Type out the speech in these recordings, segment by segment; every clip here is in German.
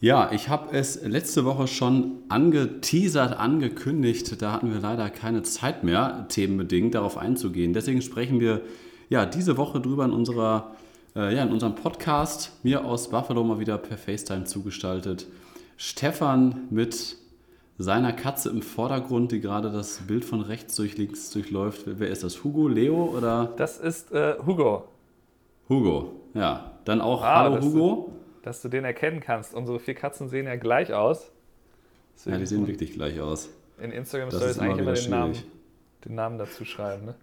Ja, ich habe es letzte Woche schon angeteasert, angekündigt. Da hatten wir leider keine Zeit mehr, themenbedingt darauf einzugehen. Deswegen sprechen wir ja diese Woche drüber in unserer äh, ja, in unserem Podcast. Mir aus Buffalo mal wieder per FaceTime zugestaltet. Stefan mit seiner Katze im Vordergrund, die gerade das Bild von rechts durch links durchläuft. Wer ist das? Hugo, Leo oder? Das ist äh, Hugo. Hugo, ja. Dann auch ah, Hallo Hugo. Du, dass du den erkennen kannst. Unsere vier Katzen sehen ja gleich aus. Ja, die sehen wirklich gleich aus. In Instagram Stories eigentlich immer den Namen, den Namen dazu schreiben. Ne?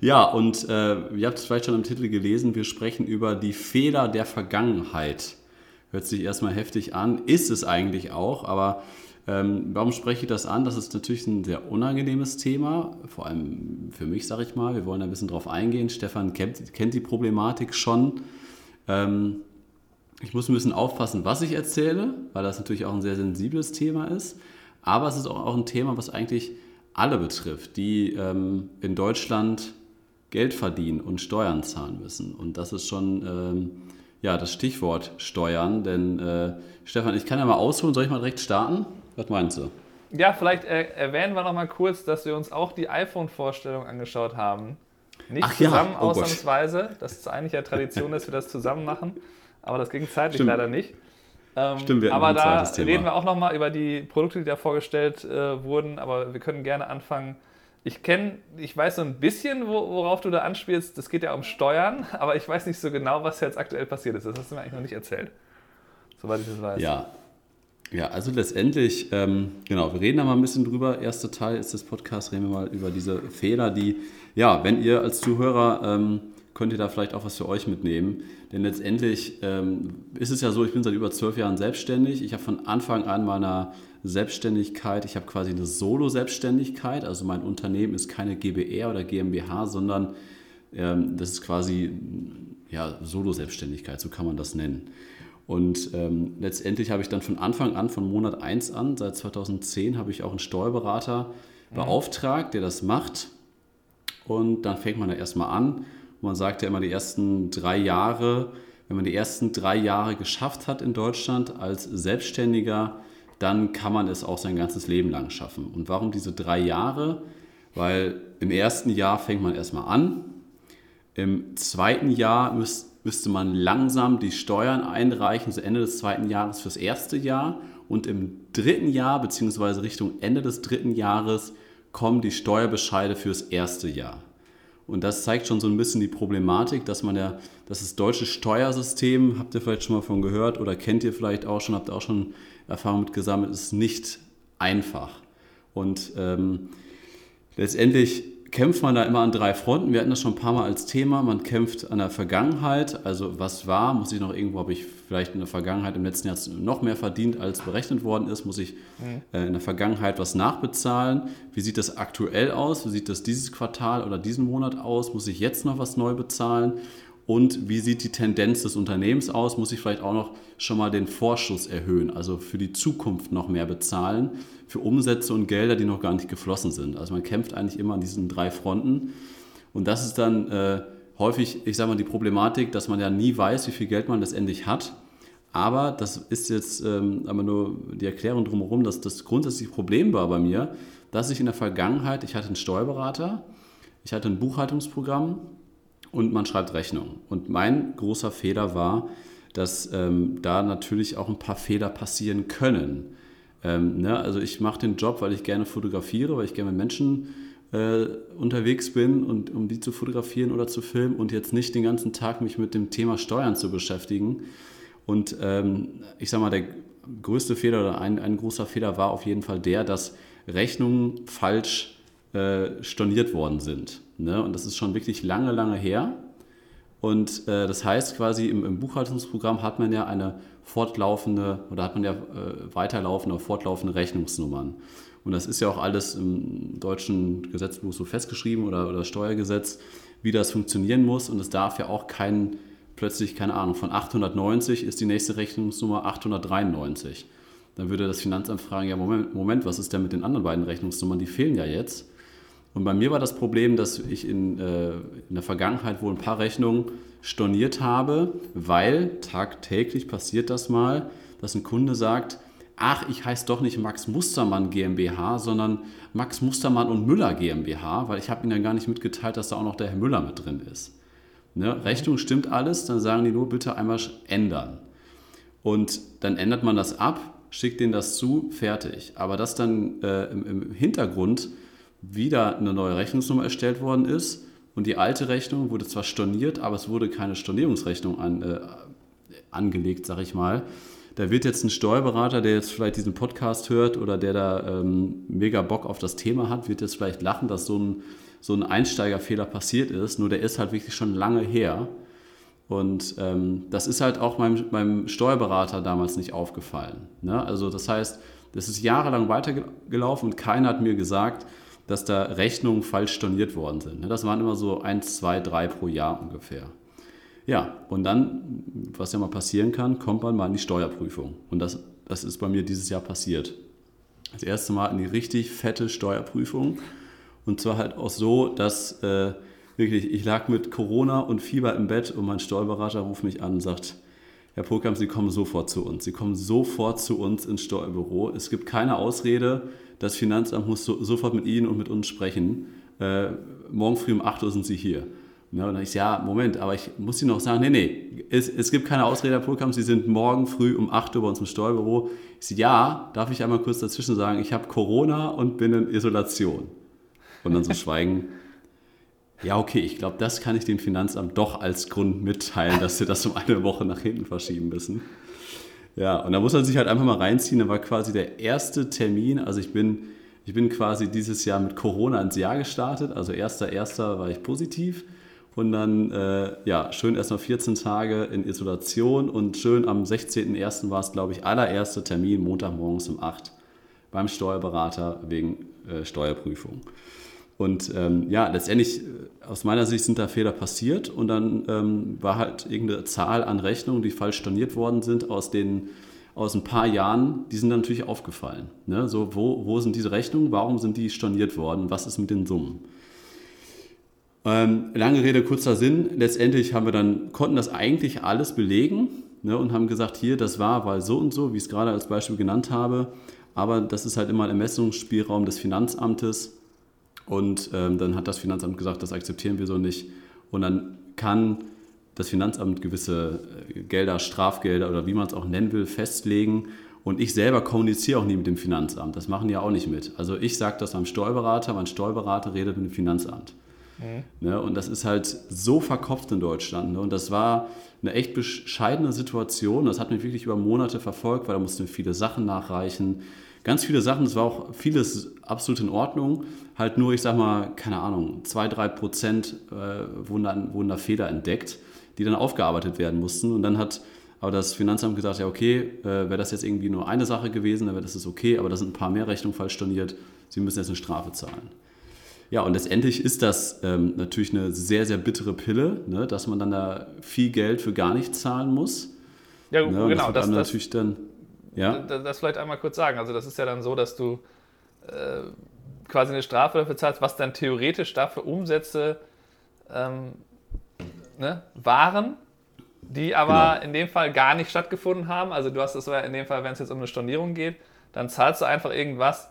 Ja, und äh, ihr habt es vielleicht schon im Titel gelesen, wir sprechen über die Fehler der Vergangenheit. Hört sich erstmal heftig an, ist es eigentlich auch, aber ähm, warum spreche ich das an? Das ist natürlich ein sehr unangenehmes Thema, vor allem für mich, sage ich mal. Wir wollen ein bisschen drauf eingehen. Stefan kennt, kennt die Problematik schon. Ähm, ich muss ein bisschen aufpassen, was ich erzähle, weil das natürlich auch ein sehr sensibles Thema ist. Aber es ist auch, auch ein Thema, was eigentlich alle betrifft, die ähm, in Deutschland Geld verdienen und Steuern zahlen müssen. Und das ist schon ähm, ja, das Stichwort Steuern. Denn äh, Stefan, ich kann ja mal ausholen. Soll ich mal direkt starten? Was meinst du? Ja, vielleicht äh, erwähnen wir noch mal kurz, dass wir uns auch die iPhone-Vorstellung angeschaut haben. Nicht Ach zusammen ja. oh ausnahmsweise. Gott. Das ist eigentlich ja Tradition, dass wir das zusammen machen. Aber das ging zeitlich Stimmt. leider nicht. Ähm, Stimmt, wir aber da reden wir auch noch mal über die Produkte, die da vorgestellt äh, wurden. Aber wir können gerne anfangen. Ich kenne, ich weiß so ein bisschen, worauf du da anspielst. Das geht ja um Steuern, aber ich weiß nicht so genau, was jetzt aktuell passiert ist. Das hast du mir eigentlich noch nicht erzählt, soweit ich das weiß. Ja, ja, also letztendlich, ähm, genau, wir reden da mal ein bisschen drüber. Erster Teil ist des Podcasts, reden wir mal über diese Fehler, die, ja, wenn ihr als Zuhörer, ähm, könnt ihr da vielleicht auch was für euch mitnehmen. Denn letztendlich ähm, ist es ja so, ich bin seit über zwölf Jahren selbstständig. Ich habe von Anfang an meiner Selbstständigkeit, ich habe quasi eine Solo-Selbstständigkeit. Also mein Unternehmen ist keine GBR oder GmbH, sondern ähm, das ist quasi ja, Solo-Selbstständigkeit, so kann man das nennen. Und ähm, letztendlich habe ich dann von Anfang an, von Monat 1 an, seit 2010, habe ich auch einen Steuerberater beauftragt, der das macht. Und dann fängt man da erstmal an. Man sagt ja immer, die ersten drei Jahre, wenn man die ersten drei Jahre geschafft hat in Deutschland als Selbstständiger, dann kann man es auch sein ganzes Leben lang schaffen. Und warum diese drei Jahre? Weil im ersten Jahr fängt man erstmal an. Im zweiten Jahr müsst, müsste man langsam die Steuern einreichen, so Ende des zweiten Jahres fürs erste Jahr. Und im dritten Jahr, beziehungsweise Richtung Ende des dritten Jahres, kommen die Steuerbescheide fürs erste Jahr. Und das zeigt schon so ein bisschen die Problematik, dass man ja, dass das deutsche Steuersystem, habt ihr vielleicht schon mal von gehört oder kennt ihr vielleicht auch schon, habt ihr auch schon Erfahrung mit gesammelt, ist nicht einfach. Und ähm, letztendlich kämpft man da immer an drei Fronten. Wir hatten das schon ein paar Mal als Thema. Man kämpft an der Vergangenheit, also was war, muss ich noch irgendwo, habe ich vielleicht in der Vergangenheit im letzten Jahr noch mehr verdient, als berechnet worden ist, muss ich mhm. äh, in der Vergangenheit was nachbezahlen. Wie sieht das aktuell aus? Wie sieht das dieses Quartal oder diesen Monat aus? Muss ich jetzt noch was neu bezahlen? Und wie sieht die Tendenz des Unternehmens aus? Muss ich vielleicht auch noch schon mal den Vorschuss erhöhen, also für die Zukunft noch mehr bezahlen, für Umsätze und Gelder, die noch gar nicht geflossen sind. Also man kämpft eigentlich immer an diesen drei Fronten. Und das ist dann äh, häufig, ich sage mal, die Problematik, dass man ja nie weiß, wie viel Geld man letztendlich hat. Aber das ist jetzt ähm, aber nur die Erklärung drumherum, dass das grundsätzliche Problem war bei mir, dass ich in der Vergangenheit, ich hatte einen Steuerberater, ich hatte ein Buchhaltungsprogramm, und man schreibt Rechnungen. Und mein großer Fehler war, dass ähm, da natürlich auch ein paar Fehler passieren können. Ähm, ne? Also ich mache den Job, weil ich gerne fotografiere, weil ich gerne mit Menschen äh, unterwegs bin und um die zu fotografieren oder zu filmen und jetzt nicht den ganzen Tag mich mit dem Thema Steuern zu beschäftigen. Und ähm, ich sage mal, der größte Fehler oder ein, ein großer Fehler war auf jeden Fall der, dass Rechnungen falsch äh, storniert worden sind. Ne? Und das ist schon wirklich lange, lange her. Und äh, das heißt quasi im, im, Buchhaltungsprogramm hat man ja eine fortlaufende oder hat man ja äh, weiterlaufende, fortlaufende Rechnungsnummern. Und das ist ja auch alles im deutschen Gesetzbuch so festgeschrieben oder, oder Steuergesetz, wie das funktionieren muss. Und es darf ja auch kein, plötzlich, keine Ahnung, von 890 ist die nächste Rechnungsnummer 893. Dann würde das Finanzamt fragen, ja, Moment, Moment, was ist denn mit den anderen beiden Rechnungsnummern? Die fehlen ja jetzt. Und bei mir war das Problem, dass ich in, äh, in der Vergangenheit wohl ein paar Rechnungen storniert habe, weil tagtäglich passiert das mal, dass ein Kunde sagt, ach, ich heiße doch nicht Max Mustermann GmbH, sondern Max Mustermann und Müller GmbH, weil ich habe ihnen dann gar nicht mitgeteilt, dass da auch noch der Herr Müller mit drin ist. Ne? Rechnung stimmt alles, dann sagen die nur bitte einmal ändern. Und dann ändert man das ab, schickt denen das zu, fertig. Aber dass dann äh, im, im Hintergrund wieder eine neue Rechnungsnummer erstellt worden ist und die alte Rechnung wurde zwar storniert, aber es wurde keine Stornierungsrechnung an, äh, angelegt, sag ich mal. Da wird jetzt ein Steuerberater, der jetzt vielleicht diesen Podcast hört oder der da ähm, mega Bock auf das Thema hat, wird jetzt vielleicht lachen, dass so ein, so ein Einsteigerfehler passiert ist. Nur der ist halt wirklich schon lange her. Und ähm, das ist halt auch meinem, meinem Steuerberater damals nicht aufgefallen. Ne? Also das heißt, das ist jahrelang weitergelaufen und keiner hat mir gesagt, dass da Rechnungen falsch storniert worden sind. Das waren immer so eins, zwei, drei pro Jahr ungefähr. Ja, und dann, was ja mal passieren kann, kommt man mal in die Steuerprüfung. Und das, das ist bei mir dieses Jahr passiert. Das erste Mal in die richtig fette Steuerprüfung. Und zwar halt auch so, dass äh, wirklich, ich lag mit Corona und Fieber im Bett und mein Steuerberater ruft mich an und sagt, Herr Polkamp, Sie kommen sofort zu uns. Sie kommen sofort zu uns ins Steuerbüro. Es gibt keine Ausrede. Das Finanzamt muss so, sofort mit Ihnen und mit uns sprechen. Äh, morgen früh um 8 Uhr sind Sie hier. Ja, und dann ich, ja, Moment, aber ich muss Ihnen noch sagen, nee, nee, es, es gibt keine Ausrede, Herr Polkamp, Sie sind morgen früh um 8 Uhr bei uns im Steuerbüro. Ich sage, ja, darf ich einmal kurz dazwischen sagen, ich habe Corona und bin in Isolation. Und dann so schweigen ja, okay, ich glaube, das kann ich dem Finanzamt doch als Grund mitteilen, dass sie das um eine Woche nach hinten verschieben müssen. Ja, und da muss man sich halt einfach mal reinziehen. Da war quasi der erste Termin. Also ich bin, ich bin quasi dieses Jahr mit Corona ins Jahr gestartet. Also erster, erster war ich positiv. Und dann, äh, ja, schön erstmal 14 Tage in Isolation und schön am 16.01. war es, glaube ich, allererster Termin, Montagmorgens um 8 beim Steuerberater wegen äh, Steuerprüfung. Und ähm, ja, letztendlich, äh, aus meiner Sicht sind da Fehler passiert und dann ähm, war halt irgendeine Zahl an Rechnungen, die falsch storniert worden sind, aus den aus ein paar Jahren, die sind dann natürlich aufgefallen. Ne? So, wo, wo sind diese Rechnungen, warum sind die storniert worden, was ist mit den Summen? Ähm, lange Rede, kurzer Sinn. Letztendlich haben wir dann, konnten das eigentlich alles belegen ne, und haben gesagt, hier, das war, weil so und so, wie ich es gerade als Beispiel genannt habe. Aber das ist halt immer ein Ermessungsspielraum des Finanzamtes und ähm, dann hat das Finanzamt gesagt, das akzeptieren wir so nicht. Und dann kann das Finanzamt gewisse äh, Gelder, Strafgelder oder wie man es auch nennen will, festlegen. Und ich selber kommuniziere auch nie mit dem Finanzamt. Das machen die ja auch nicht mit. Also ich sage das am Steuerberater, mein Steuerberater redet mit dem Finanzamt. Mhm. Ne? Und das ist halt so verkopft in Deutschland. Ne? Und das war eine echt bescheidene Situation. Das hat mich wirklich über Monate verfolgt, weil da mussten wir viele Sachen nachreichen ganz viele Sachen, es war auch vieles absolut in Ordnung. Halt nur, ich sag mal, keine Ahnung, zwei, drei Prozent äh, wurden, dann, wurden da Fehler entdeckt, die dann aufgearbeitet werden mussten. Und dann hat aber das Finanzamt gesagt, ja, okay, äh, wäre das jetzt irgendwie nur eine Sache gewesen, dann wäre das okay, aber da sind ein paar mehr Rechnungen falsch storniert, Sie müssen jetzt eine Strafe zahlen. Ja, und letztendlich ist das ähm, natürlich eine sehr, sehr bittere Pille, ne, dass man dann da viel Geld für gar nichts zahlen muss. Ja, ne, genau. Das, das, natürlich dann ja. Das vielleicht einmal kurz sagen. Also das ist ja dann so, dass du äh, quasi eine Strafe dafür zahlst, was dann theoretisch dafür Umsätze ähm, ne, waren, die aber genau. in dem Fall gar nicht stattgefunden haben. Also du hast das in dem Fall, wenn es jetzt um eine Stornierung geht, dann zahlst du einfach irgendwas,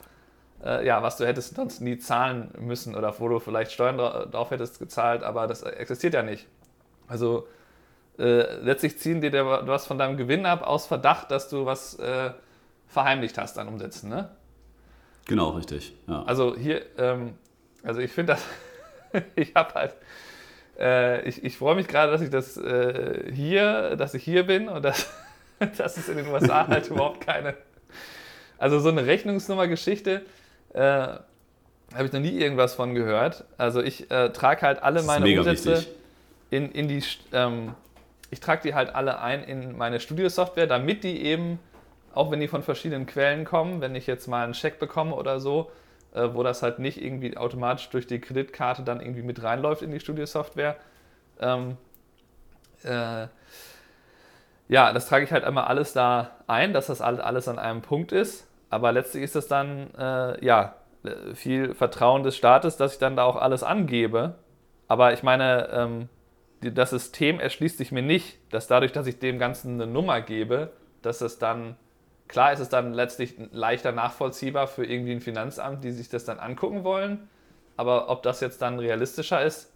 äh, ja, was du hättest sonst nie zahlen müssen oder wo du vielleicht Steuern drauf hättest gezahlt, aber das existiert ja nicht. Also äh, letztlich ziehen dir was von deinem Gewinn ab aus Verdacht, dass du was äh, verheimlicht hast an Umsätzen, ne? Genau, richtig. Ja. Also hier, ähm, also ich finde das, ich habe halt, äh, ich, ich freue mich gerade, dass ich das äh, hier, dass ich hier bin und dass, dass es in den USA halt überhaupt keine, also so eine Rechnungsnummer-Geschichte, äh, habe ich noch nie irgendwas von gehört. Also ich trage halt alle meine Umsätze in, in die ähm, ich trage die halt alle ein in meine Studiosoftware, damit die eben, auch wenn die von verschiedenen Quellen kommen, wenn ich jetzt mal einen Scheck bekomme oder so, äh, wo das halt nicht irgendwie automatisch durch die Kreditkarte dann irgendwie mit reinläuft in die Studiosoftware, ähm, äh, ja, das trage ich halt einmal alles da ein, dass das alles an einem Punkt ist. Aber letztlich ist das dann, äh, ja, viel Vertrauen des Staates, dass ich dann da auch alles angebe. Aber ich meine, ähm, das System erschließt sich mir nicht, dass dadurch, dass ich dem Ganzen eine Nummer gebe, dass es dann, klar ist es dann letztlich leichter nachvollziehbar für irgendwie ein Finanzamt, die sich das dann angucken wollen. Aber ob das jetzt dann realistischer ist,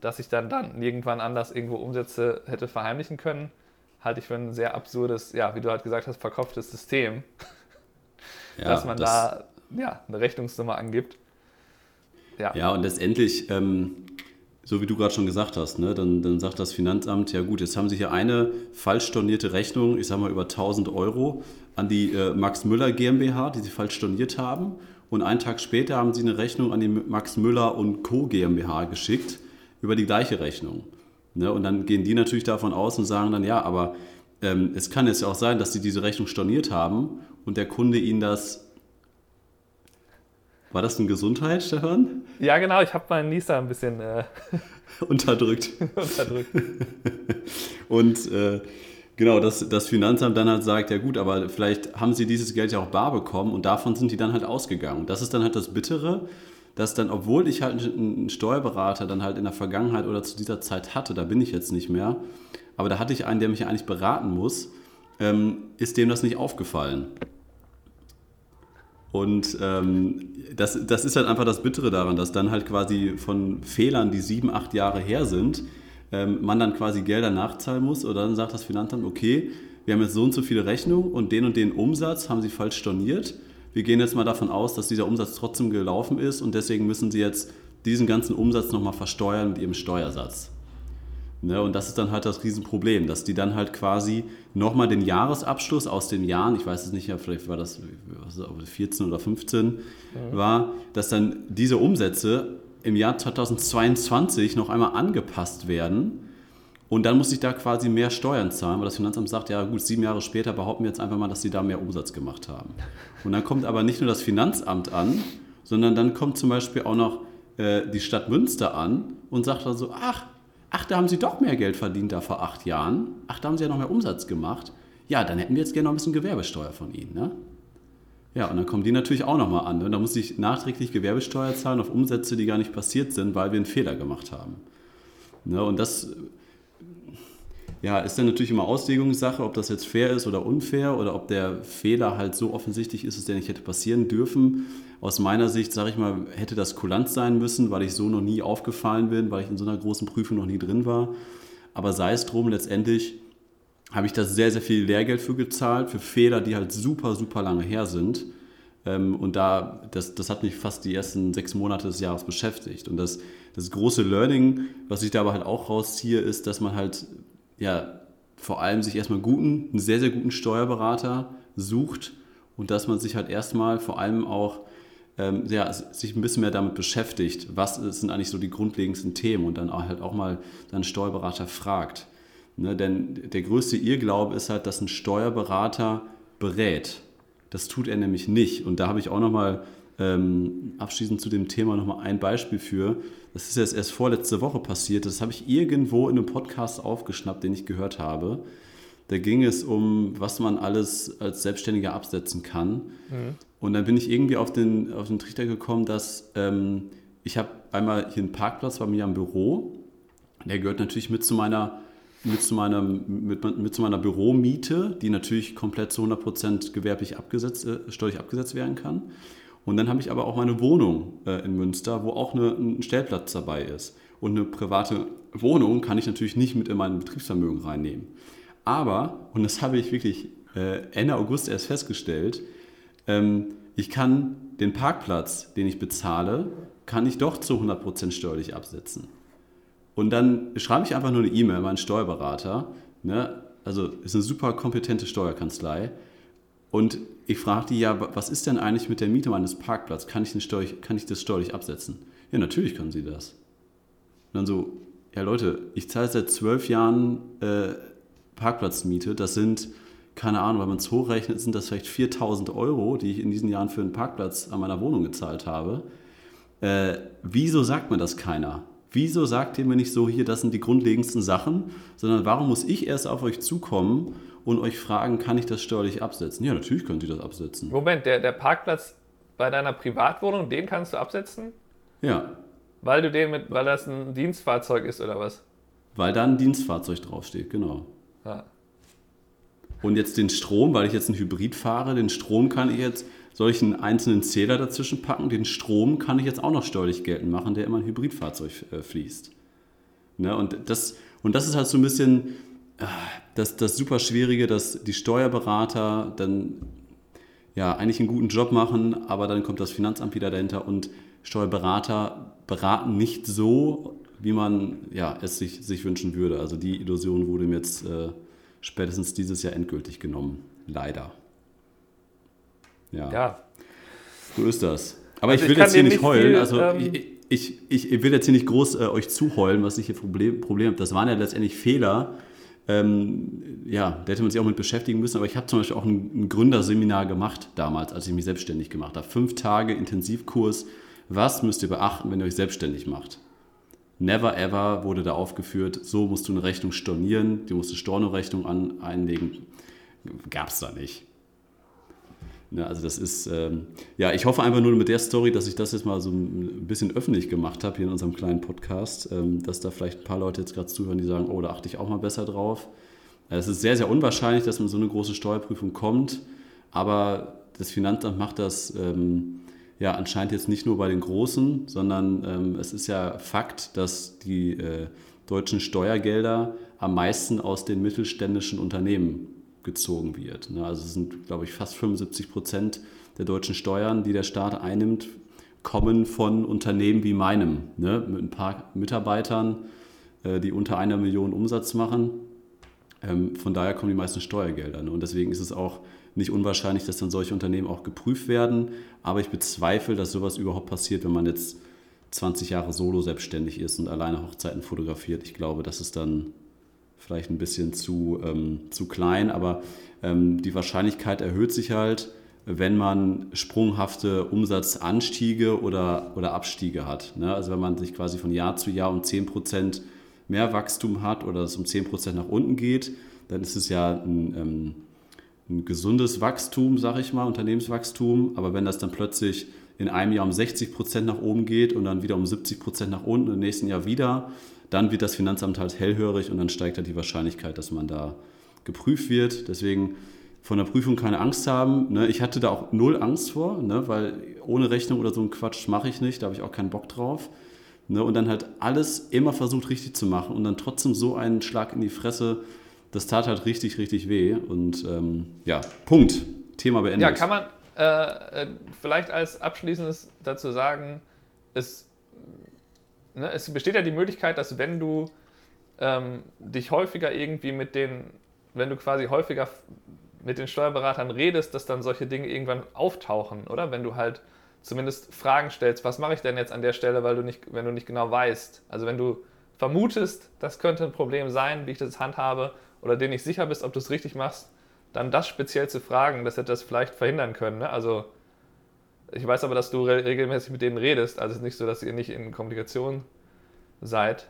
dass ich dann, dann irgendwann anders irgendwo Umsätze hätte verheimlichen können, halte ich für ein sehr absurdes, ja, wie du halt gesagt hast, verkopftes System. Ja, dass man das, da ja, eine Rechnungsnummer angibt. Ja, ja und letztendlich, ähm, so wie du gerade schon gesagt hast, ne, dann, dann sagt das Finanzamt, ja gut, jetzt haben Sie hier eine falsch stornierte Rechnung, ich sage mal über 1000 Euro, an die äh, Max Müller GmbH, die Sie falsch storniert haben. Und einen Tag später haben Sie eine Rechnung an die Max Müller und Co. GmbH geschickt über die gleiche Rechnung. Ne? Und dann gehen die natürlich davon aus und sagen dann, ja, aber ähm, es kann jetzt ja auch sein, dass sie diese Rechnung storniert haben und der Kunde ihnen das. War das eine Gesundheit, Stefan? Ja, genau, ich habe meinen Nieser ein bisschen äh unterdrückt. unterdrückt. und äh, genau, dass das Finanzamt dann halt sagt, ja gut, aber vielleicht haben sie dieses Geld ja auch bar bekommen und davon sind die dann halt ausgegangen. Das ist dann halt das Bittere, dass dann, obwohl ich halt einen Steuerberater dann halt in der Vergangenheit oder zu dieser Zeit hatte, da bin ich jetzt nicht mehr, aber da hatte ich einen, der mich eigentlich beraten muss, ähm, ist dem das nicht aufgefallen. Und ähm, das, das ist halt einfach das Bittere daran, dass dann halt quasi von Fehlern, die sieben, acht Jahre her sind, ähm, man dann quasi Gelder nachzahlen muss oder dann sagt das Finanzamt, okay, wir haben jetzt so und so viele Rechnungen und den und den Umsatz haben sie falsch storniert wir gehen jetzt mal davon aus, dass dieser Umsatz trotzdem gelaufen ist und deswegen müssen Sie jetzt diesen ganzen Umsatz nochmal versteuern mit Ihrem Steuersatz. Ne, und das ist dann halt das Riesenproblem, dass die dann halt quasi nochmal den Jahresabschluss aus den Jahren, ich weiß es nicht, vielleicht war das 14 oder 15 ja. war, dass dann diese Umsätze im Jahr 2022 noch einmal angepasst werden und dann muss ich da quasi mehr Steuern zahlen, weil das Finanzamt sagt, ja gut, sieben Jahre später behaupten wir jetzt einfach mal, dass sie da mehr Umsatz gemacht haben. Und dann kommt aber nicht nur das Finanzamt an, sondern dann kommt zum Beispiel auch noch äh, die Stadt Münster an und sagt dann so, ach, ach, da haben sie doch mehr Geld verdient da vor acht Jahren. Ach, da haben sie ja noch mehr Umsatz gemacht. Ja, dann hätten wir jetzt gerne noch ein bisschen Gewerbesteuer von ihnen. Ne? Ja, und dann kommen die natürlich auch nochmal an. Ne? Da muss ich nachträglich Gewerbesteuer zahlen auf Umsätze, die gar nicht passiert sind, weil wir einen Fehler gemacht haben. Ne? Und das ja, ist dann natürlich immer Auslegungssache, ob das jetzt fair ist oder unfair oder ob der Fehler halt so offensichtlich ist, dass der nicht hätte passieren dürfen. Aus meiner Sicht, sage ich mal, hätte das kulant sein müssen, weil ich so noch nie aufgefallen bin, weil ich in so einer großen Prüfung noch nie drin war. Aber sei es drum, letztendlich habe ich da sehr, sehr viel Lehrgeld für gezahlt, für Fehler, die halt super, super lange her sind. Ähm, und da, das, das hat mich fast die ersten sechs Monate des Jahres beschäftigt. Und das, das große Learning, was ich da aber halt auch rausziehe, ist, dass man halt ja, vor allem sich erstmal guten, einen sehr, sehr guten Steuerberater sucht und dass man sich halt erstmal vor allem auch ähm, ja, sich ein bisschen mehr damit beschäftigt, was sind eigentlich so die grundlegendsten Themen und dann halt auch mal seinen Steuerberater fragt. Ne, denn der größte Irrglaube ist halt, dass ein Steuerberater berät. Das tut er nämlich nicht. Und da habe ich auch nochmal ähm, abschließend zu dem Thema nochmal ein Beispiel für. Das ist jetzt erst vorletzte Woche passiert. Das habe ich irgendwo in einem Podcast aufgeschnappt, den ich gehört habe. Da ging es um, was man alles als Selbstständiger absetzen kann. Mhm. Und dann bin ich irgendwie auf den, auf den Trichter gekommen, dass ähm, ich habe einmal hier einen Parkplatz bei mir am Büro. Der gehört natürlich mit zu meiner, mit zu meiner, mit, mit zu meiner Büromiete, die natürlich komplett zu 100% gewerblich abgesetzt, äh, steuerlich abgesetzt werden kann. Und dann habe ich aber auch meine Wohnung äh, in Münster, wo auch eine, ein Stellplatz dabei ist. Und eine private Wohnung kann ich natürlich nicht mit in mein Betriebsvermögen reinnehmen. Aber, und das habe ich wirklich äh, Ende August erst festgestellt, ähm, ich kann den Parkplatz, den ich bezahle, kann ich doch zu 100% steuerlich absetzen. Und dann schreibe ich einfach nur eine E-Mail, meinen Steuerberater, ne? also ist eine super kompetente Steuerkanzlei, und ich frage die ja, was ist denn eigentlich mit der Miete meines Parkplatzes? Kann ich, steuerlich, kann ich das steuerlich absetzen? Ja, natürlich können sie das. Und dann so, ja Leute, ich zahle seit zwölf Jahren äh, Parkplatzmiete. Das sind, keine Ahnung, wenn man es hochrechnet, sind das vielleicht 4000 Euro, die ich in diesen Jahren für einen Parkplatz an meiner Wohnung gezahlt habe. Äh, wieso sagt mir das keiner? Wieso sagt ihr mir nicht so, hier, das sind die grundlegendsten Sachen, sondern warum muss ich erst auf euch zukommen und euch fragen, kann ich das steuerlich absetzen? Ja, natürlich könnt ihr das absetzen. Moment, der, der Parkplatz bei deiner Privatwohnung, den kannst du absetzen? Ja. Weil du den mit, weil das ein Dienstfahrzeug ist oder was? Weil da ein Dienstfahrzeug draufsteht, genau. Ja. Und jetzt den Strom, weil ich jetzt einen Hybrid fahre, den Strom kann ich jetzt solchen einzelnen Zähler dazwischen packen. Den Strom kann ich jetzt auch noch steuerlich geltend machen, der immer ein Hybridfahrzeug äh, fließt. Ne? Und, das, und das ist halt so ein bisschen das, das super Schwierige, dass die Steuerberater dann ja eigentlich einen guten Job machen, aber dann kommt das Finanzamt wieder dahinter und Steuerberater beraten nicht so, wie man ja, es sich, sich wünschen würde. Also die Illusion wurde mir jetzt äh, spätestens dieses Jahr endgültig genommen. Leider. Ja. ja. So ist das. Aber also ich will ich jetzt hier nicht heulen. Viel, also ähm, ich, ich, ich, will jetzt hier nicht groß äh, euch zuheulen, was ich hier Problem, Problem habe. Das waren ja letztendlich Fehler. Ähm, ja, da hätte man sich auch mit beschäftigen müssen. Aber ich habe zum Beispiel auch ein, ein Gründerseminar gemacht damals, als ich mich selbstständig gemacht habe. Fünf Tage Intensivkurs. Was müsst ihr beachten, wenn ihr euch selbstständig macht? Never ever wurde da aufgeführt, so musst du eine Rechnung stornieren, du musst eine Stornorechnung an, einlegen. Gab es da nicht. Ja, also das ist, ähm, ja, ich hoffe einfach nur mit der Story, dass ich das jetzt mal so ein bisschen öffentlich gemacht habe hier in unserem kleinen Podcast, ähm, dass da vielleicht ein paar Leute jetzt gerade zuhören, die sagen, oh, da achte ich auch mal besser drauf. Es ist sehr, sehr unwahrscheinlich, dass man so eine große Steuerprüfung kommt, aber das Finanzamt macht das ähm, ja anscheinend jetzt nicht nur bei den Großen, sondern ähm, es ist ja Fakt, dass die äh, deutschen Steuergelder am meisten aus den mittelständischen Unternehmen gezogen wird. Ne? Also es sind, glaube ich, fast 75 Prozent der deutschen Steuern, die der Staat einnimmt, kommen von Unternehmen wie meinem, ne? mit ein paar Mitarbeitern, äh, die unter einer Million Umsatz machen. Ähm, von daher kommen die meisten Steuergelder. Ne? Und deswegen ist es auch nicht unwahrscheinlich, dass dann solche Unternehmen auch geprüft werden. Aber ich bezweifle, dass sowas überhaupt passiert, wenn man jetzt 20 Jahre solo selbstständig ist und alleine Hochzeiten fotografiert. Ich glaube, das ist dann vielleicht ein bisschen zu, ähm, zu klein, aber ähm, die Wahrscheinlichkeit erhöht sich halt, wenn man sprunghafte Umsatzanstiege oder, oder Abstiege hat. Ne? Also wenn man sich quasi von Jahr zu Jahr um 10% mehr Wachstum hat oder es um 10% nach unten geht, dann ist es ja ein, ähm, ein gesundes Wachstum, sage ich mal, Unternehmenswachstum. Aber wenn das dann plötzlich in einem Jahr um 60% nach oben geht und dann wieder um 70% nach unten im nächsten Jahr wieder, dann wird das Finanzamt halt hellhörig und dann steigt halt die Wahrscheinlichkeit, dass man da geprüft wird. Deswegen von der Prüfung keine Angst haben. Ne? Ich hatte da auch null Angst vor, ne? weil ohne Rechnung oder so einen Quatsch mache ich nicht, da habe ich auch keinen Bock drauf. Ne? Und dann halt alles immer versucht richtig zu machen und dann trotzdem so einen Schlag in die Fresse, das tat halt richtig, richtig weh. Und ähm, ja, Punkt. Thema beendet. Ja, kann man äh, äh vielleicht als abschließendes dazu sagen, es ne, es besteht ja die Möglichkeit, dass wenn du ähm, dich häufiger irgendwie mit den, wenn du quasi häufiger mit den Steuerberatern redest, dass dann solche Dinge irgendwann auftauchen, oder? Wenn du halt zumindest Fragen stellst, was mache ich denn jetzt an der Stelle, weil du nicht, wenn du nicht genau weißt. Also wenn du vermutest, das könnte ein Problem sein, wie ich das handhabe, oder dir nicht sicher bist, ob du es richtig machst, dann das speziell zu fragen, das hätte das vielleicht verhindern können. Ne? Also ich weiß aber, dass du re regelmäßig mit denen redest. Also es ist nicht so, dass ihr nicht in Kommunikation seid.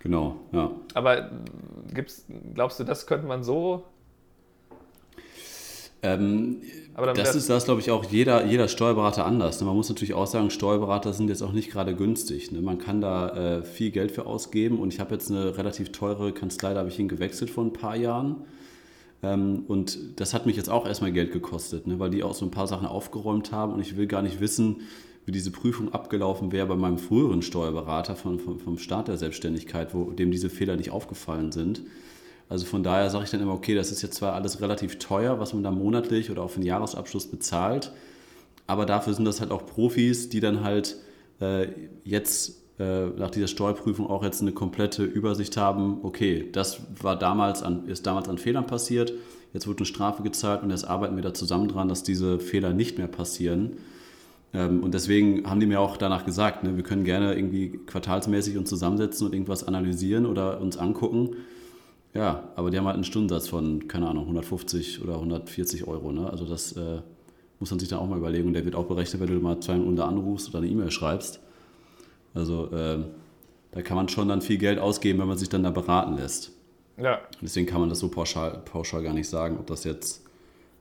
Genau, ja. Aber gibt's, glaubst du, das könnte man so? Ähm, das ist das, glaube ich, auch jeder, jeder Steuerberater anders. Ne? Man muss natürlich auch sagen, Steuerberater sind jetzt auch nicht gerade günstig. Ne? Man kann da äh, viel Geld für ausgeben und ich habe jetzt eine relativ teure Kanzlei, da habe ich hingewechselt vor ein paar Jahren. Ähm, und das hat mich jetzt auch erstmal Geld gekostet, ne, weil die auch so ein paar Sachen aufgeräumt haben und ich will gar nicht wissen, wie diese Prüfung abgelaufen wäre bei meinem früheren Steuerberater von, vom, vom Start der Selbstständigkeit, wo dem diese Fehler nicht aufgefallen sind. Also von daher sage ich dann immer, okay, das ist jetzt zwar alles relativ teuer, was man da monatlich oder auf den Jahresabschluss bezahlt, aber dafür sind das halt auch Profis, die dann halt äh, jetzt äh, nach dieser Steuerprüfung auch jetzt eine komplette Übersicht haben, okay, das war damals an, ist damals an Fehlern passiert, jetzt wird eine Strafe gezahlt und jetzt arbeiten wir da zusammen dran, dass diese Fehler nicht mehr passieren. Ähm, und deswegen haben die mir auch danach gesagt, ne, wir können gerne irgendwie quartalsmäßig uns zusammensetzen und irgendwas analysieren oder uns angucken. Ja, aber die haben halt einen Stundensatz von, keine Ahnung, 150 oder 140 Euro. Ne? Also das äh, muss man sich dann auch mal überlegen. Und der wird auch berechnet, wenn du mal zwei Minuten anrufst oder eine E-Mail schreibst. Also äh, da kann man schon dann viel Geld ausgeben, wenn man sich dann da beraten lässt. Ja. Deswegen kann man das so pauschal, pauschal gar nicht sagen, ob das jetzt,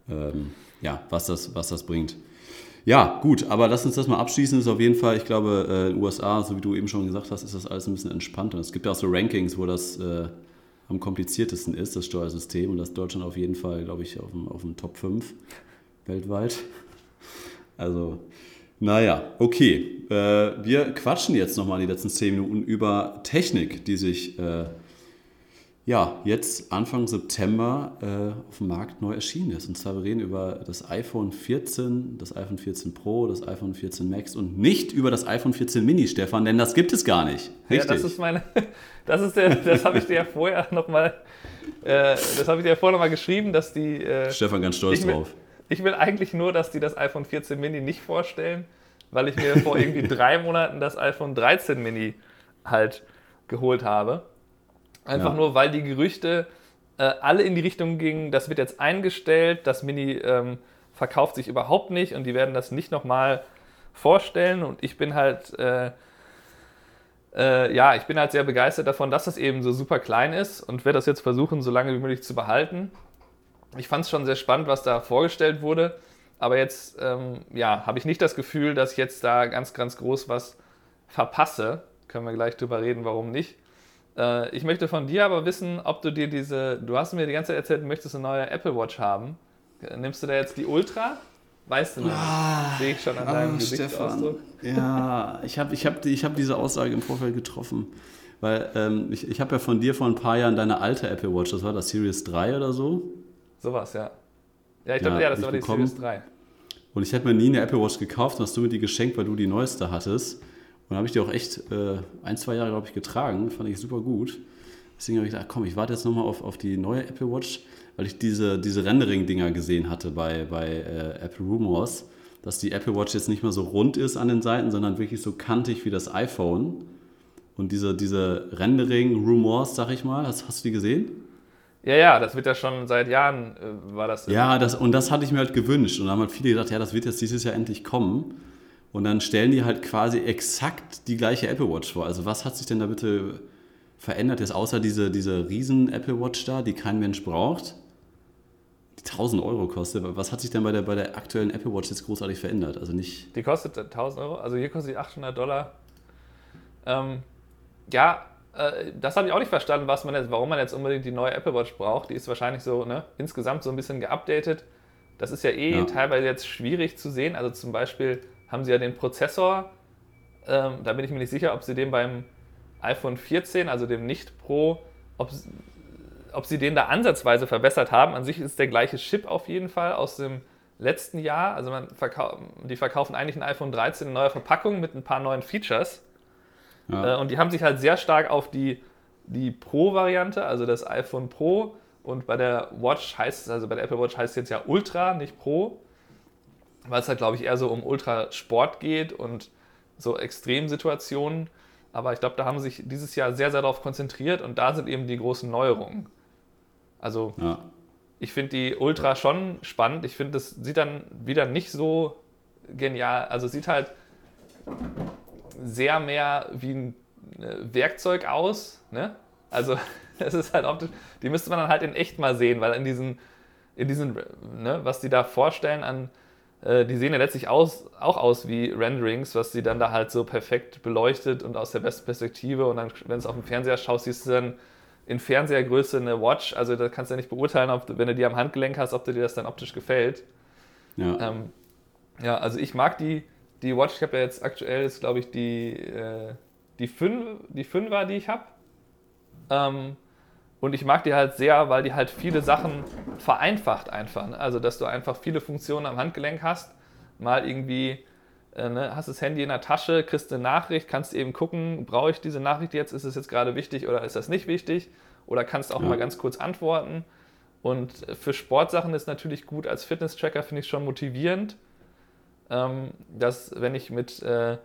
ähm, ja, was das, was das bringt. Ja, gut, aber lass uns das mal abschließen. Ist auf jeden Fall, ich glaube, äh, in den USA, so wie du eben schon gesagt hast, ist das alles ein bisschen entspannter. Es gibt ja auch so Rankings, wo das äh, am kompliziertesten ist, das Steuersystem. Und das Deutschland auf jeden Fall, glaube ich, auf dem, auf dem Top 5 weltweit. Also, naja, okay. Äh, wir quatschen jetzt nochmal die letzten 10 Minuten über Technik, die sich äh, ja, jetzt Anfang September äh, auf dem Markt neu erschienen ist. Und zwar wir reden über das iPhone 14, das iPhone 14 Pro, das iPhone 14 Max und nicht über das iPhone 14 Mini, Stefan, denn das gibt es gar nicht. Richtig. Ja, das ist meine, das ist der, das habe ich dir ja vorher nochmal, äh, das habe ich dir ja vorher nochmal geschrieben, dass die. Äh, Stefan ganz stolz drauf. Ich will eigentlich nur, dass die das iPhone 14 Mini nicht vorstellen, weil ich mir vor irgendwie drei Monaten das iPhone 13 Mini halt geholt habe. Einfach ja. nur, weil die Gerüchte äh, alle in die Richtung gingen, das wird jetzt eingestellt, das Mini ähm, verkauft sich überhaupt nicht und die werden das nicht nochmal vorstellen. Und ich bin halt, äh, äh, ja, ich bin halt sehr begeistert davon, dass es eben so super klein ist und werde das jetzt versuchen, so lange wie möglich zu behalten. Ich fand es schon sehr spannend, was da vorgestellt wurde. Aber jetzt, ähm, ja, habe ich nicht das Gefühl, dass ich jetzt da ganz, ganz groß was verpasse. Können wir gleich drüber reden, warum nicht. Äh, ich möchte von dir aber wissen, ob du dir diese, du hast mir die ganze Zeit erzählt, du möchtest eine neue Apple Watch haben. Nimmst du da jetzt die Ultra? Weißt du nicht. Ah, Sehe ich schon an deinem oh, Gesichtsausdruck. Ja, ich habe ich hab, ich hab diese Aussage im Vorfeld getroffen. Weil ähm, ich, ich habe ja von dir vor ein paar Jahren deine alte Apple Watch, das war das Series 3 oder so. Sowas, ja. Ja, ich glaube, ja, ja, das war die bekommen. Series 3. Und ich hätte mir nie eine Apple Watch gekauft und hast du mir die geschenkt, weil du die neueste hattest. Und habe ich die auch echt äh, ein, zwei Jahre, glaube ich, getragen. Fand ich super gut. Deswegen habe ich gedacht, komm, ich warte jetzt nochmal auf, auf die neue Apple Watch, weil ich diese, diese Rendering-Dinger gesehen hatte bei, bei äh, Apple Rumors, dass die Apple Watch jetzt nicht mehr so rund ist an den Seiten, sondern wirklich so kantig wie das iPhone. Und diese, diese Rendering-Rumors, sag ich mal, hast, hast du die gesehen? Ja, ja, das wird ja schon seit Jahren, äh, war das. Ja, das, und das hatte ich mir halt gewünscht. Und da haben halt viele gedacht, ja, das wird jetzt dieses Jahr endlich kommen. Und dann stellen die halt quasi exakt die gleiche Apple Watch vor. Also was hat sich denn da bitte verändert jetzt, außer diese, diese riesen Apple Watch da, die kein Mensch braucht, die 1000 Euro kostet. Was hat sich denn bei der, bei der aktuellen Apple Watch jetzt großartig verändert? Also nicht... Die kostet 1000 Euro, also hier kostet die 800 Dollar. Ähm, ja, das habe ich auch nicht verstanden, was man jetzt, warum man jetzt unbedingt die neue Apple Watch braucht. Die ist wahrscheinlich so ne, insgesamt so ein bisschen geupdatet. Das ist ja eh ja. teilweise jetzt schwierig zu sehen. Also zum Beispiel haben sie ja den Prozessor, ähm, da bin ich mir nicht sicher, ob sie den beim iPhone 14, also dem Nicht Pro, ob, ob sie den da ansatzweise verbessert haben. An sich ist der gleiche Chip auf jeden Fall aus dem letzten Jahr. Also man verkau die verkaufen eigentlich ein iPhone 13 in neuer Verpackung mit ein paar neuen Features. Ja. Äh, und die haben sich halt sehr stark auf die, die Pro-Variante, also das iPhone Pro, und bei der Watch heißt es, also bei der Apple Watch heißt es jetzt ja Ultra, nicht Pro, weil es halt, glaube ich, eher so um Ultrasport geht und so Extremsituationen. Aber ich glaube, da haben sie sich dieses Jahr sehr, sehr darauf konzentriert und da sind eben die großen Neuerungen. Also ja. ich finde die Ultra schon spannend. Ich finde, das sieht dann wieder nicht so genial. Also sieht halt sehr mehr wie ein äh, Werkzeug aus. Ne? Also es ist halt optisch. Die müsste man dann halt in echt mal sehen, weil in diesen, in diesen, ne, was die da vorstellen an äh, die sehen ja letztlich aus, auch aus wie Renderings, was sie dann da halt so perfekt beleuchtet und aus der besten Perspektive. Und dann, wenn du es auf dem Fernseher schaust, siehst du dann in Fernsehergröße eine Watch. Also da kannst du ja nicht beurteilen, ob du, wenn du die am Handgelenk hast, ob dir das dann optisch gefällt. Ja, ähm, ja also ich mag die, die Watch. Ich habe ja jetzt aktuell, ist glaube ich die, äh, die, 5, die 5er, die ich habe. Ähm, und ich mag die halt sehr, weil die halt viele Sachen vereinfacht einfach. Ne? Also, dass du einfach viele Funktionen am Handgelenk hast. Mal irgendwie, äh, ne, hast das Handy in der Tasche, kriegst eine Nachricht, kannst eben gucken, brauche ich diese Nachricht jetzt, ist es jetzt gerade wichtig oder ist das nicht wichtig? Oder kannst auch ja. mal ganz kurz antworten. Und für Sportsachen ist natürlich gut, als Fitness-Tracker finde ich schon motivierend, ähm, dass wenn ich mit... Äh,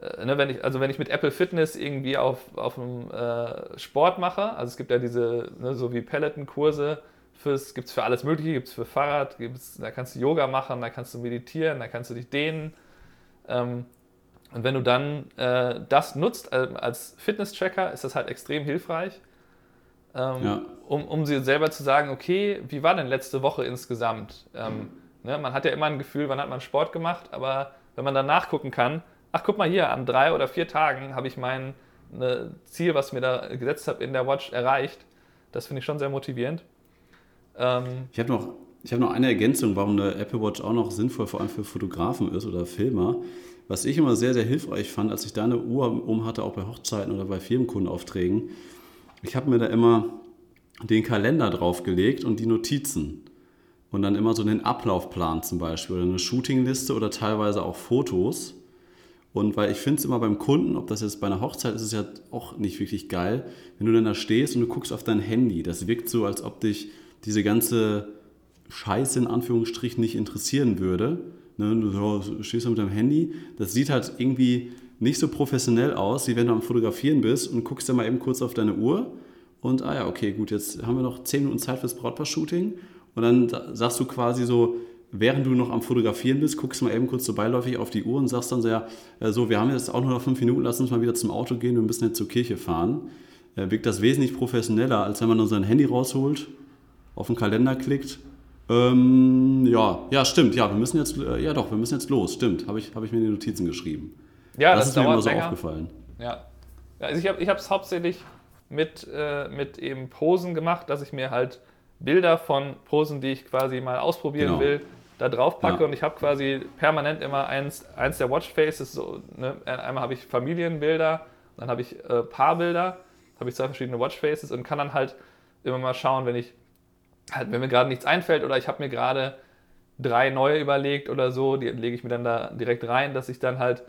äh, ne, wenn ich, also wenn ich mit Apple Fitness irgendwie auf, auf einem äh, Sport mache, also es gibt ja diese, ne, so wie Peloton-Kurse, gibt es für alles Mögliche, gibt es für Fahrrad, gibt's, da kannst du Yoga machen, da kannst du meditieren, da kannst du dich dehnen. Ähm, und wenn du dann äh, das nutzt äh, als Fitness-Tracker, ist das halt extrem hilfreich, ähm, ja. um, um sie selber zu sagen, okay, wie war denn letzte Woche insgesamt? Ähm, ne, man hat ja immer ein Gefühl, wann hat man Sport gemacht, aber wenn man dann nachgucken kann, ach guck mal hier, an drei oder vier Tagen habe ich mein ne, Ziel, was ich mir da gesetzt habe, in der Watch erreicht, Das finde ich schon sehr motivierend. Ähm, ich habe noch, hab noch eine Ergänzung, warum eine Apple Watch auch noch sinnvoll vor allem für Fotografen ist oder Filmer. Was ich immer sehr, sehr hilfreich fand, als ich da eine Uhr um hatte, auch bei Hochzeiten oder bei Firmenkundenaufträgen, ich habe mir da immer den Kalender draufgelegt und die Notizen. Und dann immer so den Ablaufplan zum Beispiel oder eine Shootingliste oder teilweise auch Fotos. Und weil ich finde es immer beim Kunden, ob das jetzt bei einer Hochzeit ist, ist es ja auch nicht wirklich geil, wenn du dann da stehst und du guckst auf dein Handy. Das wirkt so, als ob dich diese ganze Scheiße in Anführungsstrichen nicht interessieren würde. Ne, du stehst da mit deinem Handy. Das sieht halt irgendwie nicht so professionell aus, wie wenn du am Fotografieren bist und guckst dann mal eben kurz auf deine Uhr und, ah ja, okay, gut, jetzt haben wir noch 10 Minuten Zeit fürs Brautpaar-Shooting und dann sagst du quasi so, während du noch am Fotografieren bist, guckst du mal eben kurz so beiläufig auf die Uhr und sagst dann so, ja, äh, so, wir haben jetzt auch nur noch 5 Minuten, lass uns mal wieder zum Auto gehen, wir müssen jetzt zur Kirche fahren. Äh, wirkt das wesentlich professioneller, als wenn man nur sein Handy rausholt, auf den Kalender klickt ähm, ja, ja, stimmt. Ja, wir müssen jetzt, äh, ja doch, wir müssen jetzt los. Stimmt, habe ich, hab ich mir in die Notizen geschrieben. Ja, das, das ist mir immer so länger. aufgefallen. Ja. Also ich habe es hauptsächlich mit, äh, mit eben Posen gemacht, dass ich mir halt Bilder von Posen, die ich quasi mal ausprobieren genau. will, da drauf packe ja. und ich habe quasi permanent immer eins, eins der Watchfaces. So, ne? Einmal habe ich Familienbilder, dann habe ich äh, Paarbilder, habe ich zwei verschiedene Watchfaces und kann dann halt immer mal schauen, wenn ich halt, wenn mir gerade nichts einfällt oder ich habe mir gerade drei neue überlegt oder so, die lege ich mir dann da direkt rein, dass ich dann halt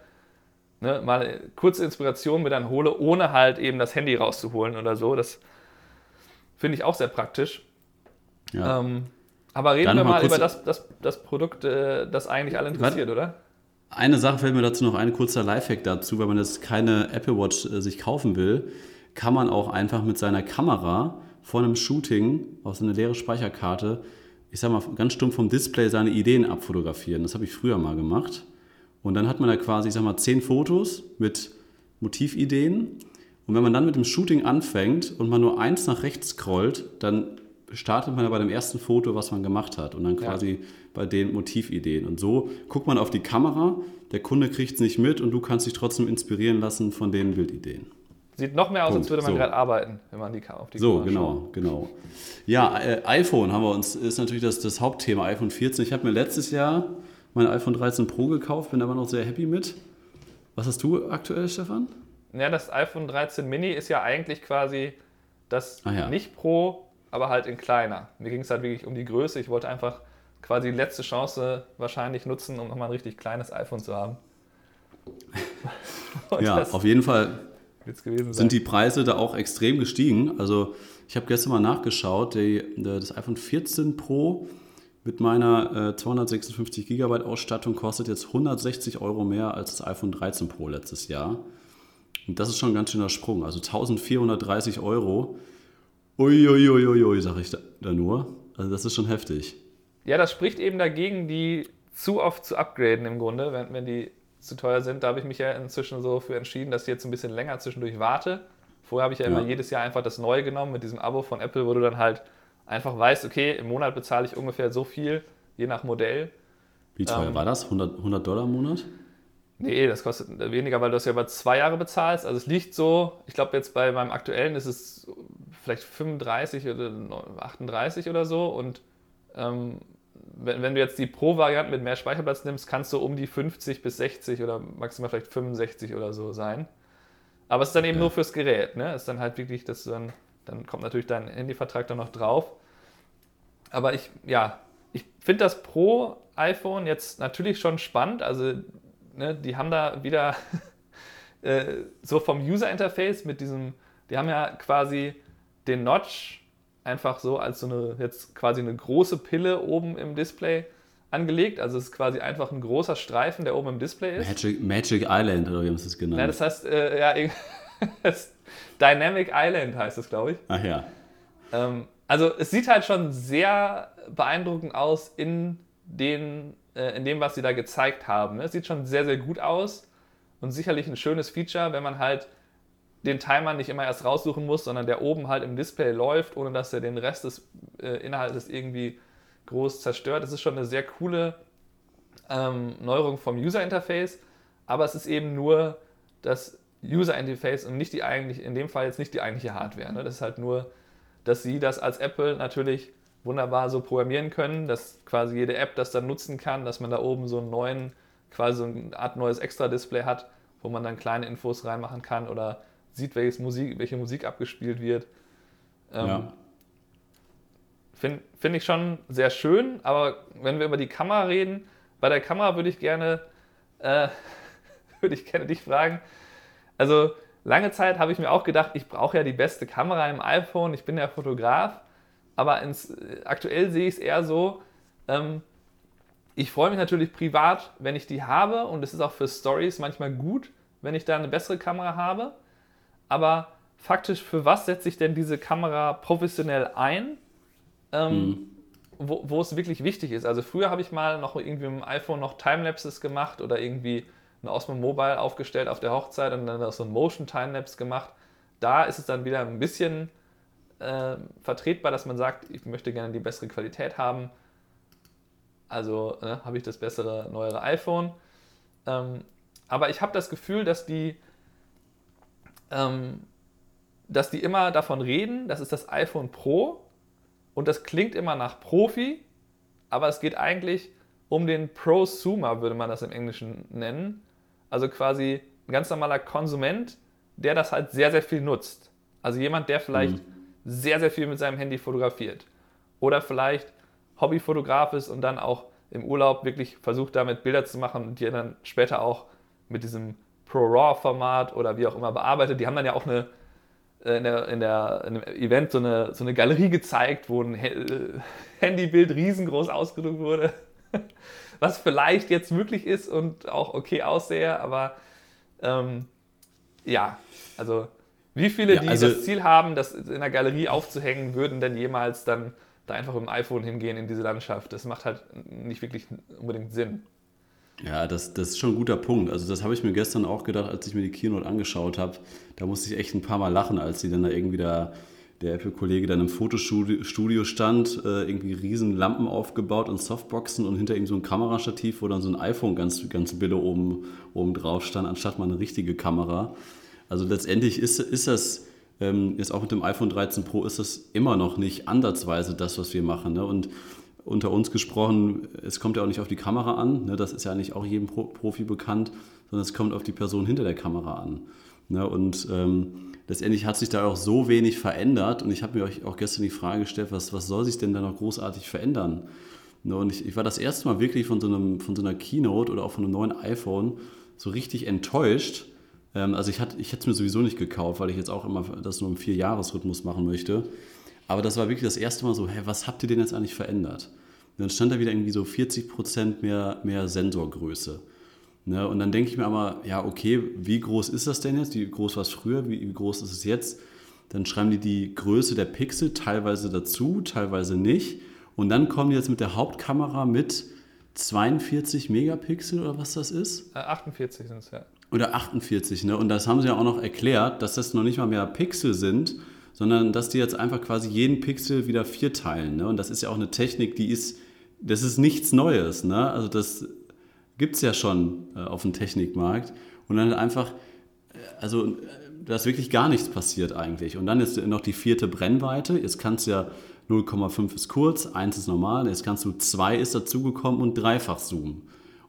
ne, mal kurze Inspiration mir dann hole, ohne halt eben das Handy rauszuholen oder so. Das finde ich auch sehr praktisch. Ja. Ähm, aber reden dann wir mal, über das, das, das Produkt, äh, das eigentlich alle interessiert, oder? Eine Sache fällt mir dazu noch ein kurzer Lifehack dazu, wenn man jetzt keine Apple Watch äh, sich kaufen will, kann man auch einfach mit seiner Kamera vor einem Shooting aus einer leeren Speicherkarte, ich sag mal, ganz stumpf vom Display seine Ideen abfotografieren. Das habe ich früher mal gemacht. Und dann hat man da quasi, ich sag mal, zehn Fotos mit Motivideen. Und wenn man dann mit dem Shooting anfängt und man nur eins nach rechts scrollt, dann startet man ja bei dem ersten Foto, was man gemacht hat. Und dann quasi ja. bei den Motivideen. Und so guckt man auf die Kamera, der Kunde kriegt es nicht mit und du kannst dich trotzdem inspirieren lassen von den Bildideen. Sieht noch mehr aus, Punkt. als würde man so. gerade arbeiten, wenn man die auf die So, Kamera genau, schaut. genau. Ja, äh, iPhone haben wir uns, ist natürlich das, das Hauptthema, iPhone 14. Ich habe mir letztes Jahr mein iPhone 13 Pro gekauft, bin aber noch sehr happy mit. Was hast du aktuell, Stefan? Ja, das iPhone 13 Mini ist ja eigentlich quasi das ja. nicht Pro, aber halt in kleiner. Mir ging es halt wirklich um die Größe. Ich wollte einfach quasi die letzte Chance wahrscheinlich nutzen, um nochmal ein richtig kleines iPhone zu haben. ja, auf jeden Fall sind die Preise da auch extrem gestiegen. Also ich habe gestern mal nachgeschaut, die, das iPhone 14 Pro mit meiner äh, 256 GB Ausstattung kostet jetzt 160 Euro mehr als das iPhone 13 Pro letztes Jahr. Und das ist schon ein ganz schöner Sprung. Also 1430 Euro. Uiuiuiui, ui, ui, sag ich da, da nur. Also das ist schon heftig. Ja, das spricht eben dagegen, die zu oft zu upgraden im Grunde, wenn, wenn die zu teuer sind. Da habe ich mich ja inzwischen so für entschieden, dass ich jetzt ein bisschen länger zwischendurch warte. Vorher habe ich ja, ja immer jedes Jahr einfach das Neue genommen mit diesem Abo von Apple, wo du dann halt einfach weißt, okay, im Monat bezahle ich ungefähr so viel, je nach Modell. Wie teuer ähm, war das? 100, 100 Dollar im Monat? Nee, das kostet weniger, weil du das ja über zwei Jahre bezahlst. Also es liegt so, ich glaube jetzt bei meinem aktuellen ist es vielleicht 35 oder 38 oder so und ähm, wenn, wenn du jetzt die Pro-Variante mit mehr Speicherplatz nimmst, kannst du um die 50 bis 60 oder maximal vielleicht 65 oder so sein. Aber es ist dann eben ja. nur fürs Gerät. Ne? Es ist dann halt wirklich, dass dann, dann kommt natürlich dein Handyvertrag dann noch drauf. Aber ich, ja, ich finde das Pro-iPhone jetzt natürlich schon spannend. Also, ne, die haben da wieder äh, so vom User-Interface mit diesem, die haben ja quasi den Notch einfach so als so eine, jetzt quasi eine große Pille oben im Display angelegt. Also es ist quasi einfach ein großer Streifen, der oben im Display ist. Magic, Magic Island, oder wie haben sie es genannt? Ja, das heißt, äh, ja, Dynamic Island heißt es, glaube ich. Ach ja. Ähm, also es sieht halt schon sehr beeindruckend aus in, den, äh, in dem, was sie da gezeigt haben. Ne? Es sieht schon sehr, sehr gut aus und sicherlich ein schönes Feature, wenn man halt den Timer nicht immer erst raussuchen muss, sondern der oben halt im Display läuft, ohne dass er den Rest des äh, Inhaltes irgendwie groß zerstört. Das ist schon eine sehr coole ähm, Neuerung vom User Interface, aber es ist eben nur das User Interface und nicht die eigentlich, in dem Fall jetzt nicht die eigentliche Hardware. Ne? Das ist halt nur dass sie das als Apple natürlich wunderbar so programmieren können, dass quasi jede App das dann nutzen kann, dass man da oben so einen neuen, quasi so eine Art neues Extra-Display hat, wo man dann kleine Infos reinmachen kann oder sieht, welches Musik, welche Musik abgespielt wird. Ähm, ja. Finde find ich schon sehr schön, aber wenn wir über die Kamera reden, bei der Kamera würde ich gerne, äh, würde ich gerne dich fragen. Also lange Zeit habe ich mir auch gedacht, ich brauche ja die beste Kamera im iPhone, ich bin ja Fotograf, aber ins, aktuell sehe ich es eher so, ähm, ich freue mich natürlich privat, wenn ich die habe und es ist auch für Stories manchmal gut, wenn ich da eine bessere Kamera habe. Aber faktisch, für was setze ich denn diese Kamera professionell ein? ähm, mhm. wo, wo es wirklich wichtig ist. Also früher habe ich mal noch irgendwie mit dem iPhone noch Timelapses gemacht oder irgendwie ein Osmo Mobile aufgestellt auf der Hochzeit und dann so ein Motion Timelapse gemacht. Da ist es dann wieder ein bisschen äh, vertretbar, dass man sagt, ich möchte gerne die bessere Qualität haben. Also äh, habe ich das bessere, neuere iPhone. Ähm, aber ich habe das Gefühl, dass die, ähm, dass die immer davon reden, das ist das iPhone Pro und das klingt immer nach Profi, aber es geht eigentlich um den Prosumer, würde man das im Englischen nennen. Also quasi ein ganz normaler Konsument, der das halt sehr, sehr viel nutzt. Also jemand, der vielleicht mhm. sehr, sehr viel mit seinem Handy fotografiert. Oder vielleicht Hobbyfotograf ist und dann auch im Urlaub wirklich versucht, damit Bilder zu machen und die dann später auch mit diesem Pro-RAW-Format oder wie auch immer bearbeitet. Die haben dann ja auch eine äh, in, der, in, der, in einem Event so eine, so eine Galerie gezeigt, wo ein äh, Handybild riesengroß ausgedruckt wurde. Was vielleicht jetzt möglich ist und auch okay aussehe, aber ähm, ja, also wie viele, ja, also, die das Ziel haben, das in der Galerie aufzuhängen, würden denn jemals dann da einfach mit dem iPhone hingehen in diese Landschaft? Das macht halt nicht wirklich unbedingt Sinn. Ja, das, das ist schon ein guter Punkt. Also das habe ich mir gestern auch gedacht, als ich mir die Keynote angeschaut habe. Da musste ich echt ein paar Mal lachen, als sie dann da irgendwie da, der Apple-Kollege dann im Fotostudio stand, äh, irgendwie riesen Lampen aufgebaut und Softboxen und hinter ihm so ein Kamerastativ, wo dann so ein iPhone ganz, ganz billig oben, oben drauf stand, anstatt mal eine richtige Kamera. Also letztendlich ist, ist das ähm, jetzt auch mit dem iPhone 13 Pro ist das immer noch nicht ansatzweise das, was wir machen. Ne? Und unter uns gesprochen, es kommt ja auch nicht auf die Kamera an, ne, das ist ja nicht auch jedem Pro Profi bekannt, sondern es kommt auf die Person hinter der Kamera an. Ne, und ähm, letztendlich hat sich da auch so wenig verändert und ich habe mir euch auch gestern die Frage gestellt, was, was soll sich denn da noch großartig verändern? Ne, und ich, ich, war das erste Mal wirklich von so, einem, von so einer Keynote oder auch von einem neuen iPhone so richtig enttäuscht. Ähm, also ich, ich hätte es mir sowieso nicht gekauft, weil ich jetzt auch immer das nur im Vier-Jahres-Rhythmus machen möchte. Aber das war wirklich das erste Mal so, hä, was habt ihr denn jetzt eigentlich verändert? Und dann stand da wieder irgendwie so 40 Prozent mehr, mehr Sensorgröße. Ne? Und dann denke ich mir aber, ja, okay, wie groß ist das denn jetzt? Wie groß war es früher? Wie, wie groß ist es jetzt? Dann schreiben die die Größe der Pixel teilweise dazu, teilweise nicht. Und dann kommen die jetzt mit der Hauptkamera mit 42 Megapixel oder was das ist? 48 sind es, ja. Oder 48, ne? Und das haben sie ja auch noch erklärt, dass das noch nicht mal mehr Pixel sind, sondern dass die jetzt einfach quasi jeden Pixel wieder vier teilen. Ne? Und das ist ja auch eine Technik, die ist, das ist nichts Neues. Ne? Also das gibt es ja schon äh, auf dem Technikmarkt. Und dann einfach, äh, also äh, da ist wirklich gar nichts passiert eigentlich. Und dann ist noch die vierte Brennweite. Jetzt kannst du ja 0,5 ist kurz, 1 ist normal, jetzt kannst du 2 ist dazugekommen und dreifach Zoom.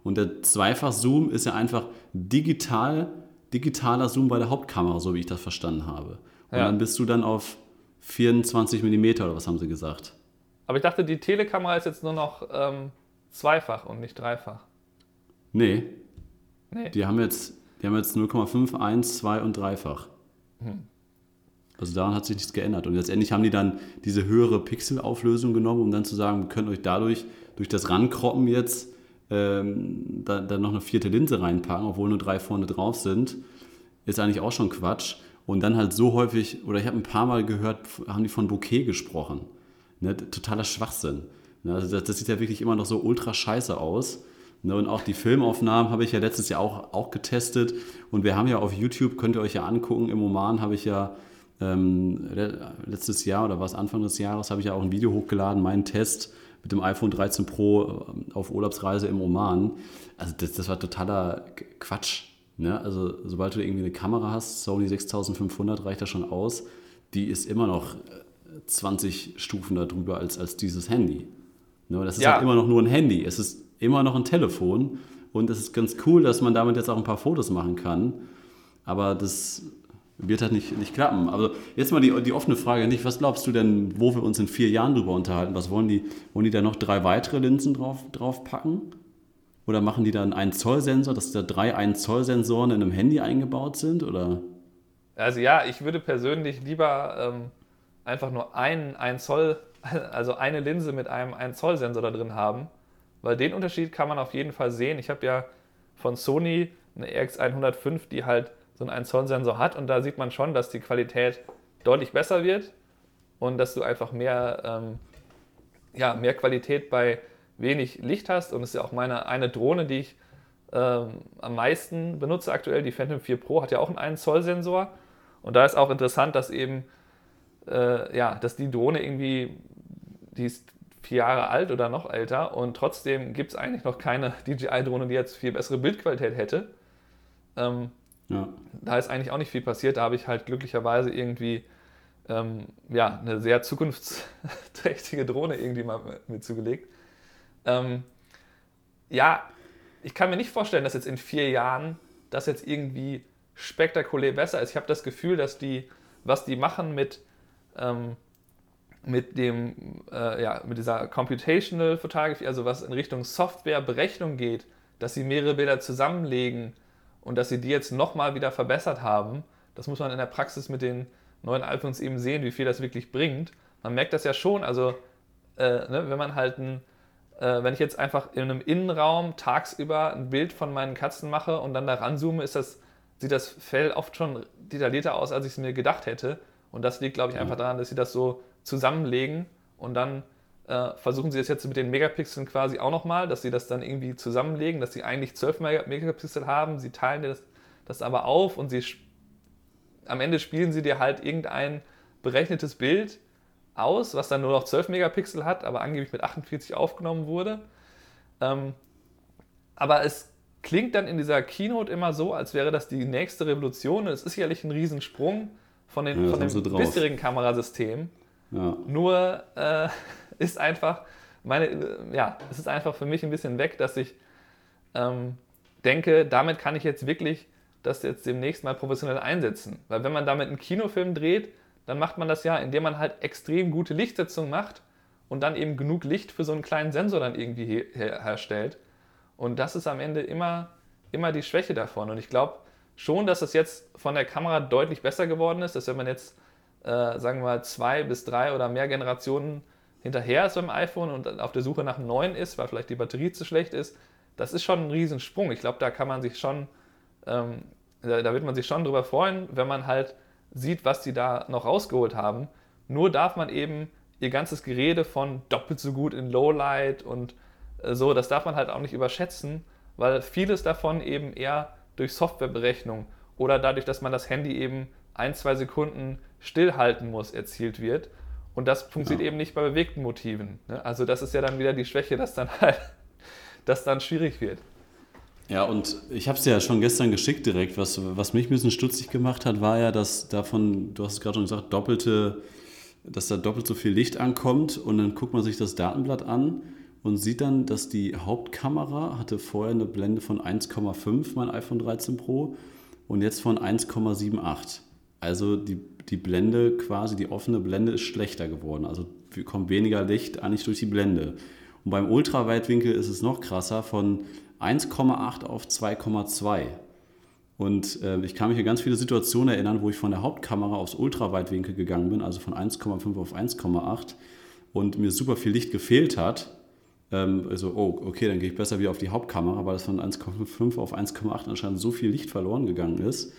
Und der Zweifach Zoom ist ja einfach digital, digitaler Zoom bei der Hauptkamera, so wie ich das verstanden habe. Und ja. dann bist du dann auf 24 mm oder was haben sie gesagt? Aber ich dachte, die Telekamera ist jetzt nur noch ähm, zweifach und nicht dreifach. Nee. Nee. Die haben jetzt, die haben jetzt 0,5, 1, 2 und dreifach. Hm. Also daran hat sich nichts geändert. Und letztendlich haben die dann diese höhere Pixelauflösung genommen, um dann zu sagen, wir können euch dadurch, durch das Rankroppen jetzt, ähm, da, da noch eine vierte Linse reinpacken, obwohl nur drei vorne drauf sind. Ist eigentlich auch schon Quatsch. Und dann halt so häufig, oder ich habe ein paar Mal gehört, haben die von Bouquet gesprochen. Ne, totaler Schwachsinn. Ne, also das, das, sieht ja wirklich immer noch so ultra scheiße aus. Ne, und auch die Filmaufnahmen habe ich ja letztes Jahr auch, auch getestet. Und wir haben ja auf YouTube, könnt ihr euch ja angucken, im Oman habe ich ja ähm, letztes Jahr oder was Anfang des Jahres, habe ich ja auch ein Video hochgeladen, meinen Test mit dem iPhone 13 Pro ähm, auf Urlaubsreise im Oman. Also das, das war totaler Quatsch. Ne? Also sobald du irgendwie eine Kamera hast, Sony 6500 reicht da schon aus. Die ist immer noch 20 Stufen darüber als, als dieses Handy. Ne? Das ist ja. halt immer noch nur ein Handy. Es ist immer noch ein Telefon. Und es ist ganz cool, dass man damit jetzt auch ein paar Fotos machen kann. Aber das wird halt nicht, nicht klappen. Also jetzt mal die, die offene Frage nicht, was glaubst du denn, wo wir uns in vier Jahren drüber unterhalten? Was wollen die? Wollen die da noch drei weitere Linsen drauf, drauf packen? Oder machen die dann einen Zoll-Sensor, dass da drei 1 Zoll-Sensoren in einem Handy eingebaut sind? Oder? Also ja, ich würde persönlich lieber ähm, einfach nur einen 1 Zoll, also eine Linse mit einem 1 Zoll-Sensor da drin haben, weil den Unterschied kann man auf jeden Fall sehen. Ich habe ja von Sony eine RX105, die halt so einen 1 Zoll-Sensor hat und da sieht man schon, dass die Qualität deutlich besser wird und dass du einfach mehr, ähm, ja, mehr Qualität bei wenig Licht hast. Und es ist ja auch meine eine Drohne, die ich ähm, am meisten benutze aktuell. Die Phantom 4 Pro hat ja auch einen 1 Zoll Sensor. Und da ist auch interessant, dass eben, äh, ja, dass die Drohne irgendwie, die ist vier Jahre alt oder noch älter und trotzdem gibt es eigentlich noch keine DJI-Drohne, die jetzt viel bessere Bildqualität hätte. Ähm, ja. Da ist eigentlich auch nicht viel passiert. Da habe ich halt glücklicherweise irgendwie ähm, ja, eine sehr zukunftsträchtige Drohne irgendwie mal mit zugelegt. Ähm, ja, ich kann mir nicht vorstellen, dass jetzt in vier Jahren das jetzt irgendwie spektakulär besser ist. Ich habe das Gefühl, dass die, was die machen mit, ähm, mit dem, äh, ja, mit dieser Computational Photography, also was in Richtung Softwareberechnung geht, dass sie mehrere Bilder zusammenlegen und dass sie die jetzt nochmal wieder verbessert haben. Das muss man in der Praxis mit den neuen iPhones eben sehen, wie viel das wirklich bringt. Man merkt das ja schon, also äh, ne, wenn man halt ein äh, wenn ich jetzt einfach in einem Innenraum tagsüber ein Bild von meinen Katzen mache und dann da ranzoome, ist das, sieht das Fell oft schon detaillierter aus, als ich es mir gedacht hätte. Und das liegt, glaube ich, einfach daran, dass sie das so zusammenlegen und dann äh, versuchen sie das jetzt mit den Megapixeln quasi auch nochmal, dass sie das dann irgendwie zusammenlegen, dass sie eigentlich 12 Megapixel haben, sie teilen das, das aber auf und sie am Ende spielen sie dir halt irgendein berechnetes Bild aus, was dann nur noch 12 Megapixel hat, aber angeblich mit 48 aufgenommen wurde. Ähm, aber es klingt dann in dieser Keynote immer so, als wäre das die nächste Revolution. es ist sicherlich ein Riesensprung von, den, ja, von dem bisherigen Kamerasystem. Ja. Nur äh, ist einfach, meine, äh, ja, es ist einfach für mich ein bisschen weg, dass ich ähm, denke, damit kann ich jetzt wirklich das jetzt demnächst mal professionell einsetzen. Weil wenn man damit einen Kinofilm dreht, dann macht man das ja, indem man halt extrem gute Lichtsetzung macht und dann eben genug Licht für so einen kleinen Sensor dann irgendwie her herstellt. Und das ist am Ende immer, immer die Schwäche davon. Und ich glaube schon, dass es jetzt von der Kamera deutlich besser geworden ist, dass wenn man jetzt, äh, sagen wir mal, zwei bis drei oder mehr Generationen hinterher ist beim iPhone und auf der Suche nach einem neuen ist, weil vielleicht die Batterie zu schlecht ist, das ist schon ein Riesensprung. Ich glaube, da kann man sich schon, ähm, da, da wird man sich schon drüber freuen, wenn man halt sieht, was die da noch rausgeholt haben. Nur darf man eben ihr ganzes Gerede von doppelt so gut in Lowlight und äh, so, das darf man halt auch nicht überschätzen, weil vieles davon eben eher durch Softwareberechnung oder dadurch, dass man das Handy eben ein, zwei Sekunden stillhalten muss, erzielt wird. Und das funktioniert ja. eben nicht bei bewegten Motiven. Ne? Also das ist ja dann wieder die Schwäche, dass dann halt das dann schwierig wird. Ja, und ich habe es ja schon gestern geschickt direkt. Was, was mich ein bisschen stutzig gemacht hat, war ja, dass davon, du hast es gerade schon gesagt, doppelte, dass da doppelt so viel Licht ankommt und dann guckt man sich das Datenblatt an und sieht dann, dass die Hauptkamera hatte vorher eine Blende von 1,5, mein iPhone 13 Pro, und jetzt von 1,78. Also die, die Blende quasi, die offene Blende ist schlechter geworden. Also kommt weniger Licht eigentlich durch die Blende. Und beim Ultraweitwinkel ist es noch krasser, von 1,8 auf 2,2. Und äh, ich kann mich an ganz viele Situationen erinnern, wo ich von der Hauptkamera aufs Ultraweitwinkel gegangen bin, also von 1,5 auf 1,8 und mir super viel Licht gefehlt hat. Ähm, also, oh, okay, dann gehe ich besser wieder auf die Hauptkamera, weil es von 1,5 auf 1,8 anscheinend so viel Licht verloren gegangen ist.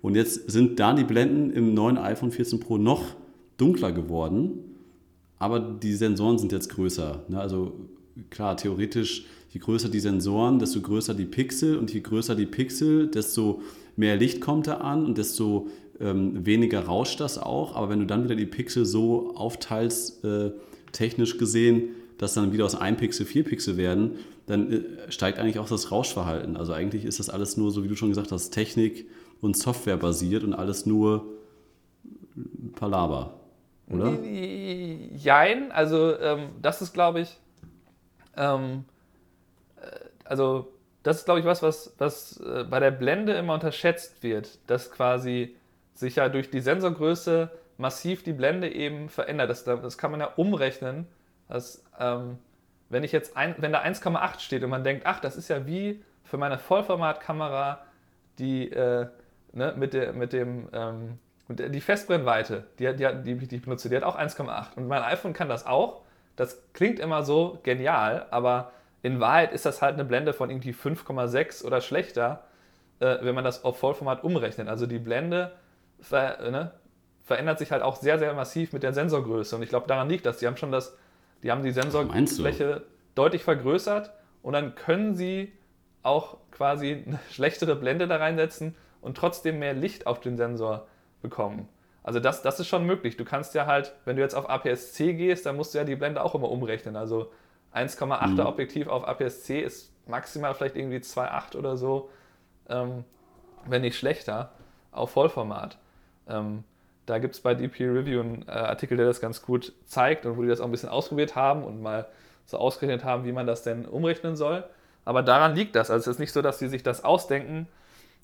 Und jetzt sind da die Blenden im neuen iPhone 14 Pro noch dunkler geworden, aber die Sensoren sind jetzt größer. Ne? Also klar, theoretisch je größer die Sensoren, desto größer die Pixel und je größer die Pixel, desto mehr Licht kommt da an und desto ähm, weniger rauscht das auch. Aber wenn du dann wieder die Pixel so aufteilst, äh, technisch gesehen, dass dann wieder aus einem Pixel vier Pixel werden, dann äh, steigt eigentlich auch das Rauschverhalten. Also eigentlich ist das alles nur, so wie du schon gesagt hast, Technik und Software basiert und alles nur Palaber. oder? Jein, also ähm, das ist, glaube ich, ähm, äh, also das ist, glaube ich, was, was, was äh, bei der Blende immer unterschätzt wird, dass quasi sich ja durch die Sensorgröße massiv die Blende eben verändert. Das, das kann man ja umrechnen, dass ähm, wenn ich jetzt ein, wenn da 1,8 steht und man denkt, ach, das ist ja wie für meine Vollformatkamera die äh, ne, mit, der, mit dem ähm, die Festbrennweite, die, die, die, die ich benutze, die hat auch 1,8 und mein iPhone kann das auch. Das klingt immer so genial, aber in Wahrheit ist das halt eine Blende von irgendwie 5,6 oder schlechter, äh, wenn man das auf Vollformat umrechnet. Also die Blende ver, ne, verändert sich halt auch sehr, sehr massiv mit der Sensorgröße. Und ich glaube, daran liegt das. Die haben schon das, die haben die Sensorfläche deutlich vergrößert und dann können sie auch quasi eine schlechtere Blende da reinsetzen und trotzdem mehr Licht auf den Sensor bekommen. Also das, das ist schon möglich. Du kannst ja halt, wenn du jetzt auf APS-C gehst, dann musst du ja die Blende auch immer umrechnen. Also 1,8er mhm. Objektiv auf APS-C ist maximal vielleicht irgendwie 2,8 oder so, ähm, wenn nicht schlechter, auf Vollformat. Ähm, da gibt es bei DP Review einen äh, Artikel, der das ganz gut zeigt und wo die das auch ein bisschen ausprobiert haben und mal so ausgerechnet haben, wie man das denn umrechnen soll. Aber daran liegt das. Also es ist nicht so, dass sie sich das ausdenken.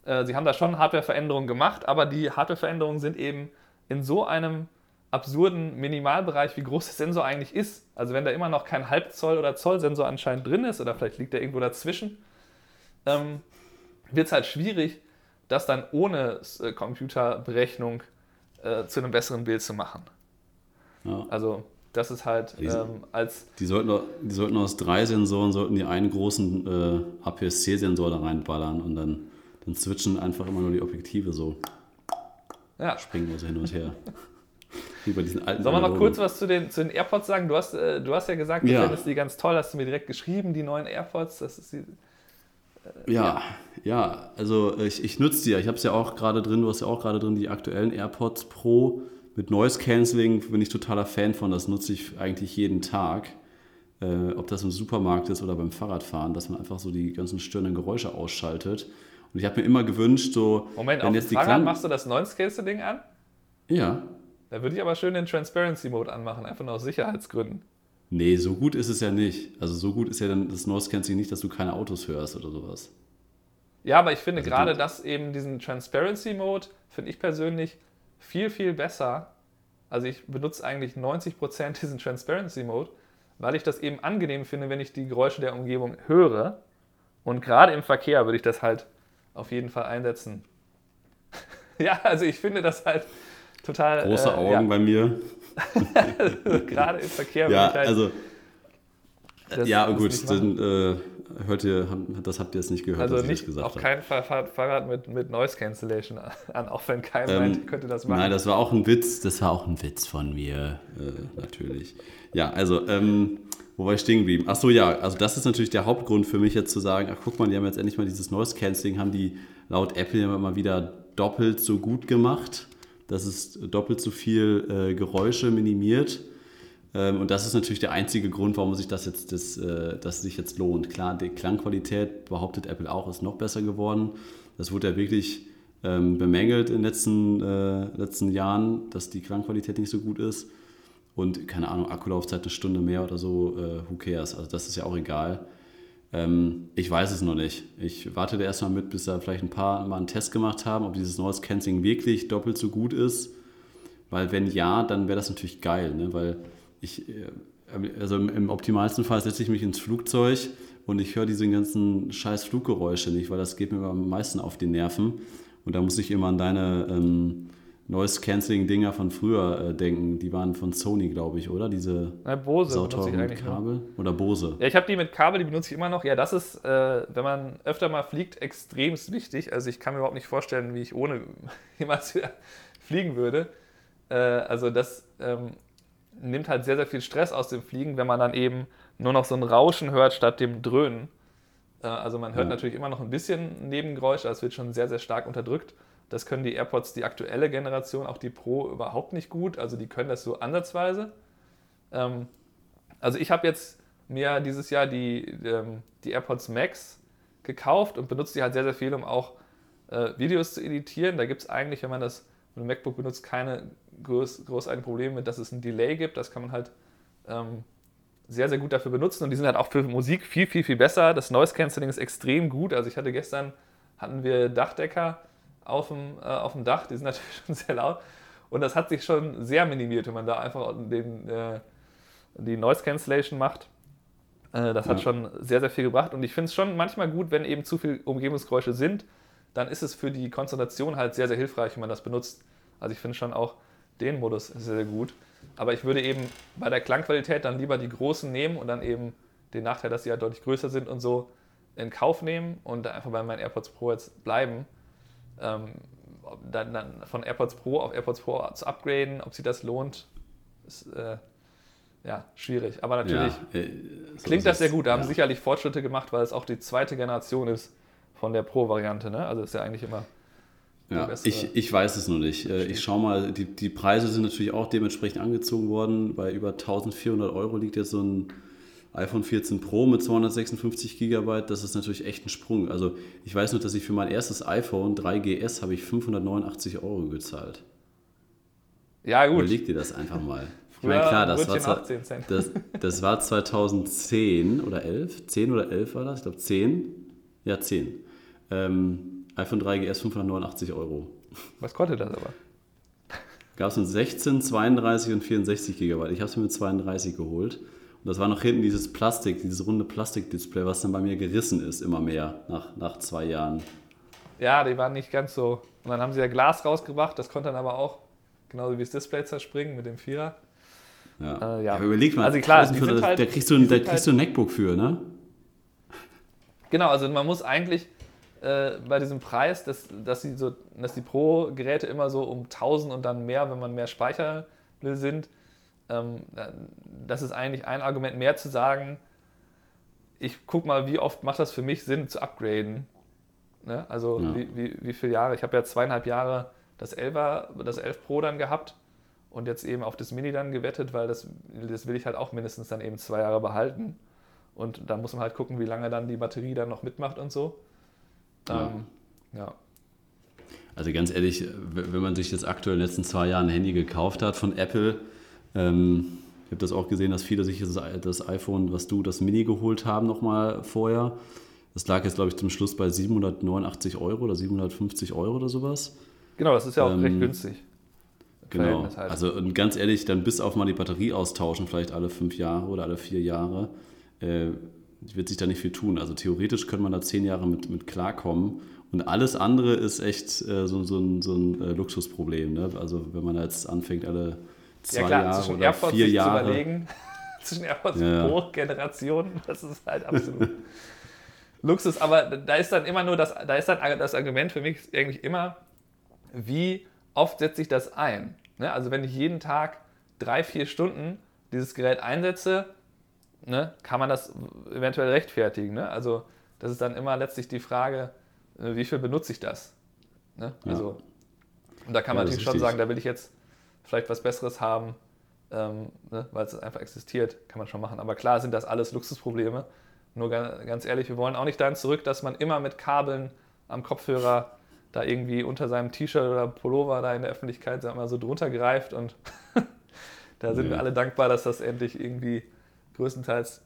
Äh, sie haben da schon Hardware-Veränderungen gemacht, aber die Hardware-Veränderungen sind eben in so einem absurden Minimalbereich, wie groß der Sensor eigentlich ist. Also wenn da immer noch kein Halbzoll- oder Zoll-Sensor anscheinend drin ist, oder vielleicht liegt der irgendwo dazwischen, ähm, wird es halt schwierig, das dann ohne äh, Computerberechnung äh, zu einem besseren Bild zu machen. Ja. Also das ist halt ähm, als... Die sollten, die sollten aus drei Sensoren, sollten die einen großen äh, APS-C-Sensor da reinballern und dann, dann switchen einfach immer nur die Objektive so. Ja. Springen wir so hin und her. Wie bei diesen alten Sollen wir noch kurz was zu den, zu den AirPods sagen? Du hast, äh, du hast ja gesagt, du ja. findest die ganz toll, hast du mir direkt geschrieben, die neuen AirPods. Das ist die, äh, ja, ja, ja, also ich, ich nutze die ja. Ich habe es ja auch gerade drin, du hast ja auch gerade drin die aktuellen AirPods Pro mit Noise Cancelling, bin ich totaler Fan von. Das nutze ich eigentlich jeden Tag. Äh, ob das im Supermarkt ist oder beim Fahrradfahren, dass man einfach so die ganzen störenden Geräusche ausschaltet. Und ich habe mir immer gewünscht, so. Moment, wenn auf jetzt dem Fahrrad machst du das Noise Cancelling an? Ja. Da würde ich aber schön den Transparency Mode anmachen, einfach nur aus Sicherheitsgründen. Nee, so gut ist es ja nicht. Also so gut ist ja dann das Noise Cancelling nicht, dass du keine Autos hörst oder sowas. Ja, aber ich finde also gerade das eben diesen Transparency Mode, finde ich persönlich viel, viel besser. Also ich benutze eigentlich 90% diesen Transparency Mode, weil ich das eben angenehm finde, wenn ich die Geräusche der Umgebung höre. Und gerade im Verkehr würde ich das halt auf jeden Fall einsetzen. ja, also ich finde das halt total. Große äh, Augen ja. bei mir. Gerade im Verkehr. Ja, halt, also. ja, gut, dann äh, hört ihr, das habt ihr jetzt nicht gehört, also nicht, ich gesagt auf habe. Auf keinen Fall Fahrrad mit, mit Noise Cancellation an, auch wenn keiner ähm, meint, könnte das machen. Nein, das war auch ein Witz, das war auch ein Witz von mir, äh, natürlich. Ja, also, ähm, wo war ich stehen geblieben? Achso, ja, also das ist natürlich der Hauptgrund für mich jetzt zu sagen, ach guck mal, die haben jetzt endlich mal dieses Noise Cancelling, haben die laut Apple immer wieder doppelt so gut gemacht dass es doppelt so viel äh, Geräusche minimiert. Ähm, und das ist natürlich der einzige Grund, warum sich das jetzt, das, äh, das sich jetzt lohnt. Klar, die Klangqualität, behauptet Apple auch, ist noch besser geworden. Das wurde ja wirklich ähm, bemängelt in den letzten, äh, letzten Jahren, dass die Klangqualität nicht so gut ist. Und keine Ahnung, Akkulaufzeit eine Stunde mehr oder so, äh, who cares? Also das ist ja auch egal. Ähm, ich weiß es noch nicht. Ich warte da erstmal mit, bis da vielleicht ein paar mal einen Test gemacht haben, ob dieses Noise Cancelling wirklich doppelt so gut ist. Weil wenn ja, dann wäre das natürlich geil, ne? weil ich, äh, also im, optimalsten Fall setze ich mich ins Flugzeug und ich höre diese ganzen scheiß Fluggeräusche nicht, weil das geht mir am meisten auf die Nerven. Und da muss ich immer an deine ähm, Noise-Canceling-Dinger von früher äh, denken. Die waren von Sony, glaube ich, oder? Diese ja, Bose ich eigentlich Kabel. Nur. Oder Bose. Ja, ich habe die mit Kabel, die benutze ich immer noch. Ja, das ist, äh, wenn man öfter mal fliegt, extremst wichtig. Also ich kann mir überhaupt nicht vorstellen, wie ich ohne jemals fliegen würde. Äh, also das ähm, nimmt halt sehr, sehr viel Stress aus dem Fliegen, wenn man dann eben nur noch so ein Rauschen hört statt dem Dröhnen. Äh, also man hört ja. natürlich immer noch ein bisschen Nebengeräusche, das wird schon sehr, sehr stark unterdrückt. Das können die AirPods, die aktuelle Generation, auch die Pro, überhaupt nicht gut. Also die können das so ansatzweise. Ähm, also ich habe jetzt mir dieses Jahr die, ähm, die AirPods Max gekauft und benutze die halt sehr, sehr viel, um auch äh, Videos zu editieren. Da gibt es eigentlich, wenn man das und ein MacBook benutzt, keine groß, großartigen Probleme mit, dass es ein Delay gibt. Das kann man halt ähm, sehr, sehr gut dafür benutzen und die sind halt auch für Musik viel, viel, viel besser. Das Noise Cancelling ist extrem gut. Also ich hatte gestern, hatten wir Dachdecker auf dem, äh, auf dem Dach, die sind natürlich schon sehr laut und das hat sich schon sehr minimiert, wenn man da einfach den, äh, die Noise Cancellation macht. Äh, das hat ja. schon sehr, sehr viel gebracht und ich finde es schon manchmal gut, wenn eben zu viele Umgebungsgeräusche sind, dann ist es für die Konzentration halt sehr, sehr hilfreich, wenn man das benutzt. Also ich finde schon auch den Modus sehr, sehr gut. Aber ich würde eben bei der Klangqualität dann lieber die großen nehmen und dann eben den Nachteil, dass sie halt deutlich größer sind und so in Kauf nehmen und einfach bei meinen AirPods Pro jetzt bleiben. Ähm, dann, dann, von AirPods Pro auf AirPods Pro zu upgraden, ob sich das lohnt, ist äh, ja schwierig. Aber natürlich ja, äh, so klingt das sehr gut. Da ja. haben sicherlich Fortschritte gemacht, weil es auch die zweite Generation ist von der Pro-Variante. Ne? Also ist ja eigentlich immer ja, ich, ich weiß es noch nicht. Äh, ich schaue mal, die, die Preise sind natürlich auch dementsprechend angezogen worden. Bei über 1400 Euro liegt jetzt so ein iPhone 14 Pro mit 256 GB. Das ist natürlich echt ein Sprung. Also ich weiß nur, dass ich für mein erstes iPhone 3GS habe ich 589 Euro gezahlt. Ja, gut. Überleg dir das einfach mal. Ich meine, klar, das war, das, das war 2010 oder 11. 10 oder 11 war das? Ich glaube 10. Ja, 10. Ähm, iPhone 3GS 589 Euro. Was kostet das aber? Gab es mit 16, 32 und 64 GB. Ich habe es mir mit 32 geholt. Und das war noch hinten dieses Plastik, dieses runde Plastikdisplay, was dann bei mir gerissen ist, immer mehr, nach, nach zwei Jahren. Ja, die waren nicht ganz so. Und dann haben sie ja Glas rausgebracht, das konnte dann aber auch, genauso wie das Display zerspringen mit dem Vierer. Ja, äh, ja. Aber überleg mal, also klar, das, halt, da kriegst du, da kriegst halt, du ein MacBook für, ne? Genau, also man muss eigentlich, äh, bei diesem Preis, dass, dass, die so, dass die Pro-Geräte immer so um 1000 und dann mehr, wenn man mehr Speicher will, sind. Ähm, das ist eigentlich ein Argument mehr zu sagen, ich guck mal, wie oft macht das für mich Sinn zu upgraden. Ne? Also ja. wie, wie, wie viele Jahre? Ich habe ja zweieinhalb Jahre das 11er, das 11 Pro dann gehabt und jetzt eben auf das Mini dann gewettet, weil das, das will ich halt auch mindestens dann eben zwei Jahre behalten. Und da muss man halt gucken, wie lange dann die Batterie dann noch mitmacht und so. Ähm, ja. Also ganz ehrlich, wenn man sich jetzt aktuell in den letzten zwei Jahren ein Handy gekauft hat von Apple, ähm, ich habe das auch gesehen, dass viele sich das, das iPhone, was du, das Mini geholt haben, nochmal vorher. Das lag jetzt, glaube ich, zum Schluss bei 789 Euro oder 750 Euro oder sowas. Genau, das ist ja auch ähm, recht günstig. Genau. Halt. Also und ganz ehrlich, dann bis auf mal die Batterie austauschen, vielleicht alle fünf Jahre oder alle vier Jahre, äh, wird sich da nicht viel tun. Also theoretisch könnte man da zehn Jahre mit, mit klarkommen. Und alles andere ist echt äh, so, so ein, so ein äh, Luxusproblem. Ne? Also wenn man jetzt anfängt, alle zwei ja, klar, Jahre oder AirPods vier Jahre. Zu überlegen, zwischen AirPods ja. pro Generation, das ist halt absolut Luxus. Aber da ist dann immer nur das, da ist dann das Argument für mich eigentlich immer, wie oft setze ich das ein? Ne? Also wenn ich jeden Tag drei, vier Stunden dieses Gerät einsetze, ne, kann man das eventuell rechtfertigen. Ne? Also das ist dann immer letztlich die Frage, äh, wie viel benutze ich das? Ne? Also, ja. Und da kann man ja, natürlich schon sagen, da will ich jetzt vielleicht was Besseres haben, ähm, ne, weil es einfach existiert, kann man schon machen. Aber klar sind das alles Luxusprobleme. Nur ganz ehrlich, wir wollen auch nicht dahin zurück, dass man immer mit Kabeln am Kopfhörer da irgendwie unter seinem T-Shirt oder Pullover da in der Öffentlichkeit wir, so drunter greift und da sind ja. wir alle dankbar, dass das endlich irgendwie größtenteils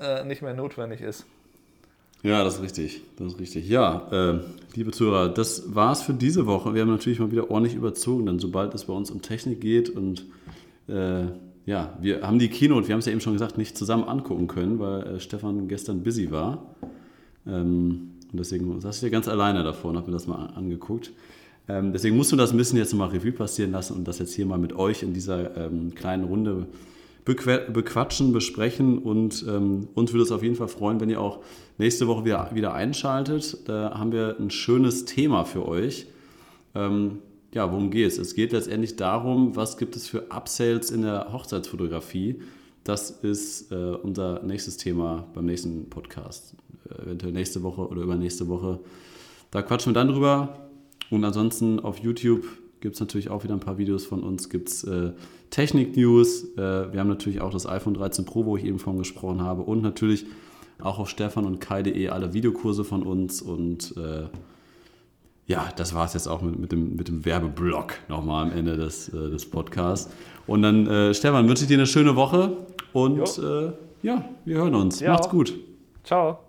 äh, nicht mehr notwendig ist. Ja, das ist richtig. Das ist richtig. Ja, äh, liebe Zuhörer, das war's für diese Woche. Wir haben natürlich mal wieder ordentlich überzogen, denn sobald es bei uns um Technik geht und äh, ja, wir haben die Keynote, wir haben es ja eben schon gesagt, nicht zusammen angucken können, weil äh, Stefan gestern busy war. Ähm, und deswegen saß ich ja ganz alleine davor und habe mir das mal angeguckt. Ähm, deswegen musst du das ein bisschen jetzt mal Revue passieren lassen und das jetzt hier mal mit euch in dieser ähm, kleinen Runde bequatschen, besprechen und ähm, uns würde es auf jeden Fall freuen, wenn ihr auch nächste Woche wieder, wieder einschaltet. Da haben wir ein schönes Thema für euch. Ähm, ja, worum geht es? Es geht letztendlich darum, was gibt es für Upsales in der Hochzeitsfotografie. Das ist äh, unser nächstes Thema beim nächsten Podcast. Äh, eventuell nächste Woche oder übernächste Woche. Da quatschen wir dann drüber. Und ansonsten auf YouTube gibt es natürlich auch wieder ein paar Videos von uns. Gibt es äh, Technik-News. Äh, wir haben natürlich auch das iPhone 13 Pro, wo ich eben von gesprochen habe. Und natürlich auch auf Stefan und Kai.de alle Videokurse von uns. Und äh, ja, das war es jetzt auch mit, mit, dem, mit dem Werbeblock nochmal am Ende des, äh, des Podcasts. Und dann, äh, Stefan, wünsche ich dir eine schöne Woche und äh, ja, wir hören uns. Ja. Macht's gut. Ciao.